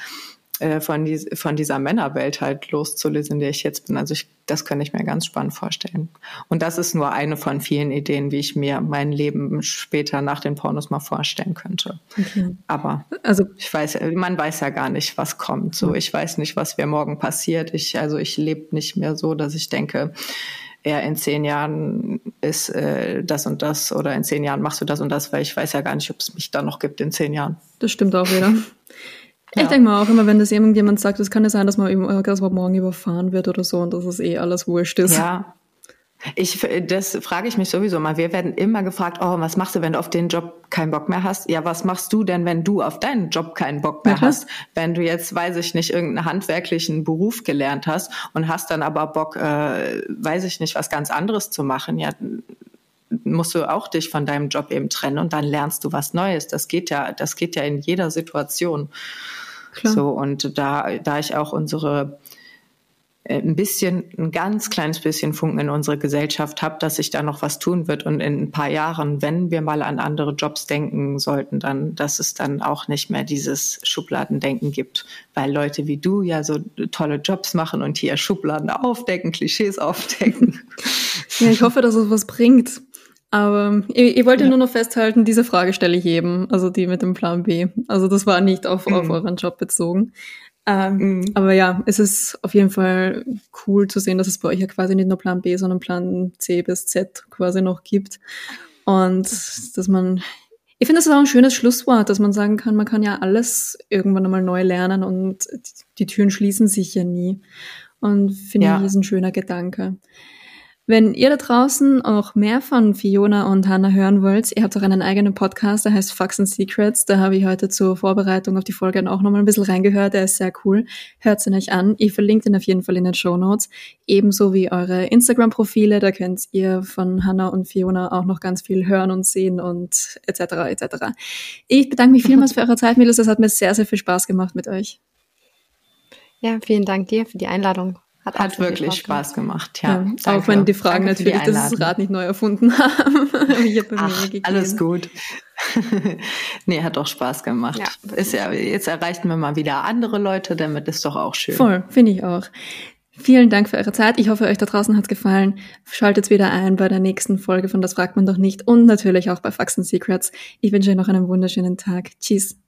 Speaker 4: äh, von, die, von dieser Männerwelt halt loszulösen, in der ich jetzt bin. Also ich, das könnte ich mir ganz spannend vorstellen. Und das ist nur eine von vielen Ideen, wie ich mir mein Leben später nach den Pornos mal vorstellen könnte. Okay. Aber also ich weiß, man weiß ja gar nicht, was kommt. So, ich weiß nicht, was mir morgen passiert. Ich, also ich lebe nicht mehr so, dass ich denke, eher in zehn Jahren ist äh, das und das oder in zehn Jahren machst du das und das, weil ich weiß ja gar nicht, ob es mich da noch gibt in zehn Jahren.
Speaker 3: Das stimmt auch wieder. Ja. Ich denke mal auch immer, wenn das irgendjemand sagt, es kann ja sein, dass man, eben, dass man morgen überfahren wird oder so und dass es eh alles wurscht ist.
Speaker 4: Ja. Ich, das frage ich mich sowieso mal. Wir werden immer gefragt, oh, was machst du, wenn du auf den Job keinen Bock mehr hast? Ja, was machst du denn, wenn du auf deinen Job keinen Bock mehr ja. hast? Wenn du jetzt, weiß ich nicht, irgendeinen handwerklichen Beruf gelernt hast und hast dann aber Bock, äh, weiß ich nicht, was ganz anderes zu machen, ja, musst du auch dich von deinem Job eben trennen und dann lernst du was Neues. Das geht ja, das geht ja in jeder Situation. Klar. So, und da, da ich auch unsere äh, ein bisschen, ein ganz kleines bisschen Funken in unsere Gesellschaft habe, dass sich da noch was tun wird und in ein paar Jahren, wenn wir mal an andere Jobs denken sollten, dann, dass es dann auch nicht mehr dieses Schubladendenken gibt, weil Leute wie du ja so tolle Jobs machen und hier Schubladen aufdecken, Klischees aufdecken.
Speaker 3: Ja, ich hoffe, dass es was bringt. Aber ich, ich wollte ja. nur noch festhalten, diese Frage stelle ich jedem, also die mit dem Plan B. Also das war nicht auf, mhm. auf euren Job bezogen. Ähm, mhm. Aber ja, es ist auf jeden Fall cool zu sehen, dass es bei euch ja quasi nicht nur Plan B, sondern Plan C bis Z quasi noch gibt. Und dass man Ich finde, das ist auch ein schönes Schlusswort, dass man sagen kann, man kann ja alles irgendwann einmal neu lernen und die Türen schließen sich ja nie. Und finde ja. ich, ist ein schöner Gedanke. Wenn ihr da draußen auch mehr von Fiona und Hannah hören wollt, ihr habt auch einen eigenen Podcast, der heißt Facts and Secrets. Da habe ich heute zur Vorbereitung auf die Folge auch nochmal ein bisschen reingehört. Der ist sehr cool. Hört ihn euch an. Ich verlinke ihn auf jeden Fall in den Show Notes. Ebenso wie eure Instagram-Profile. Da könnt ihr von Hannah und Fiona auch noch ganz viel hören und sehen und etc. etc. Ich bedanke mich vielmals für eure Zeit, Mädels. Es hat mir sehr, sehr viel Spaß gemacht mit euch.
Speaker 5: Ja, vielen Dank dir für die Einladung.
Speaker 4: Hat, Hat wirklich Spaß gemacht, ja.
Speaker 3: ja auch wenn die Fragen natürlich die das Rad nicht neu erfunden haben.
Speaker 4: Ach, alles gut. nee, hat doch Spaß gemacht. Ja, ist ja, jetzt erreichen wir mal wieder andere Leute, damit ist doch auch schön.
Speaker 3: Voll, finde ich auch. Vielen Dank für eure Zeit. Ich hoffe, euch da draußen hat's gefallen. Schaltet wieder ein bei der nächsten Folge von Das fragt man doch nicht und natürlich auch bei Faxen Secrets. Ich wünsche euch noch einen wunderschönen Tag. Tschüss.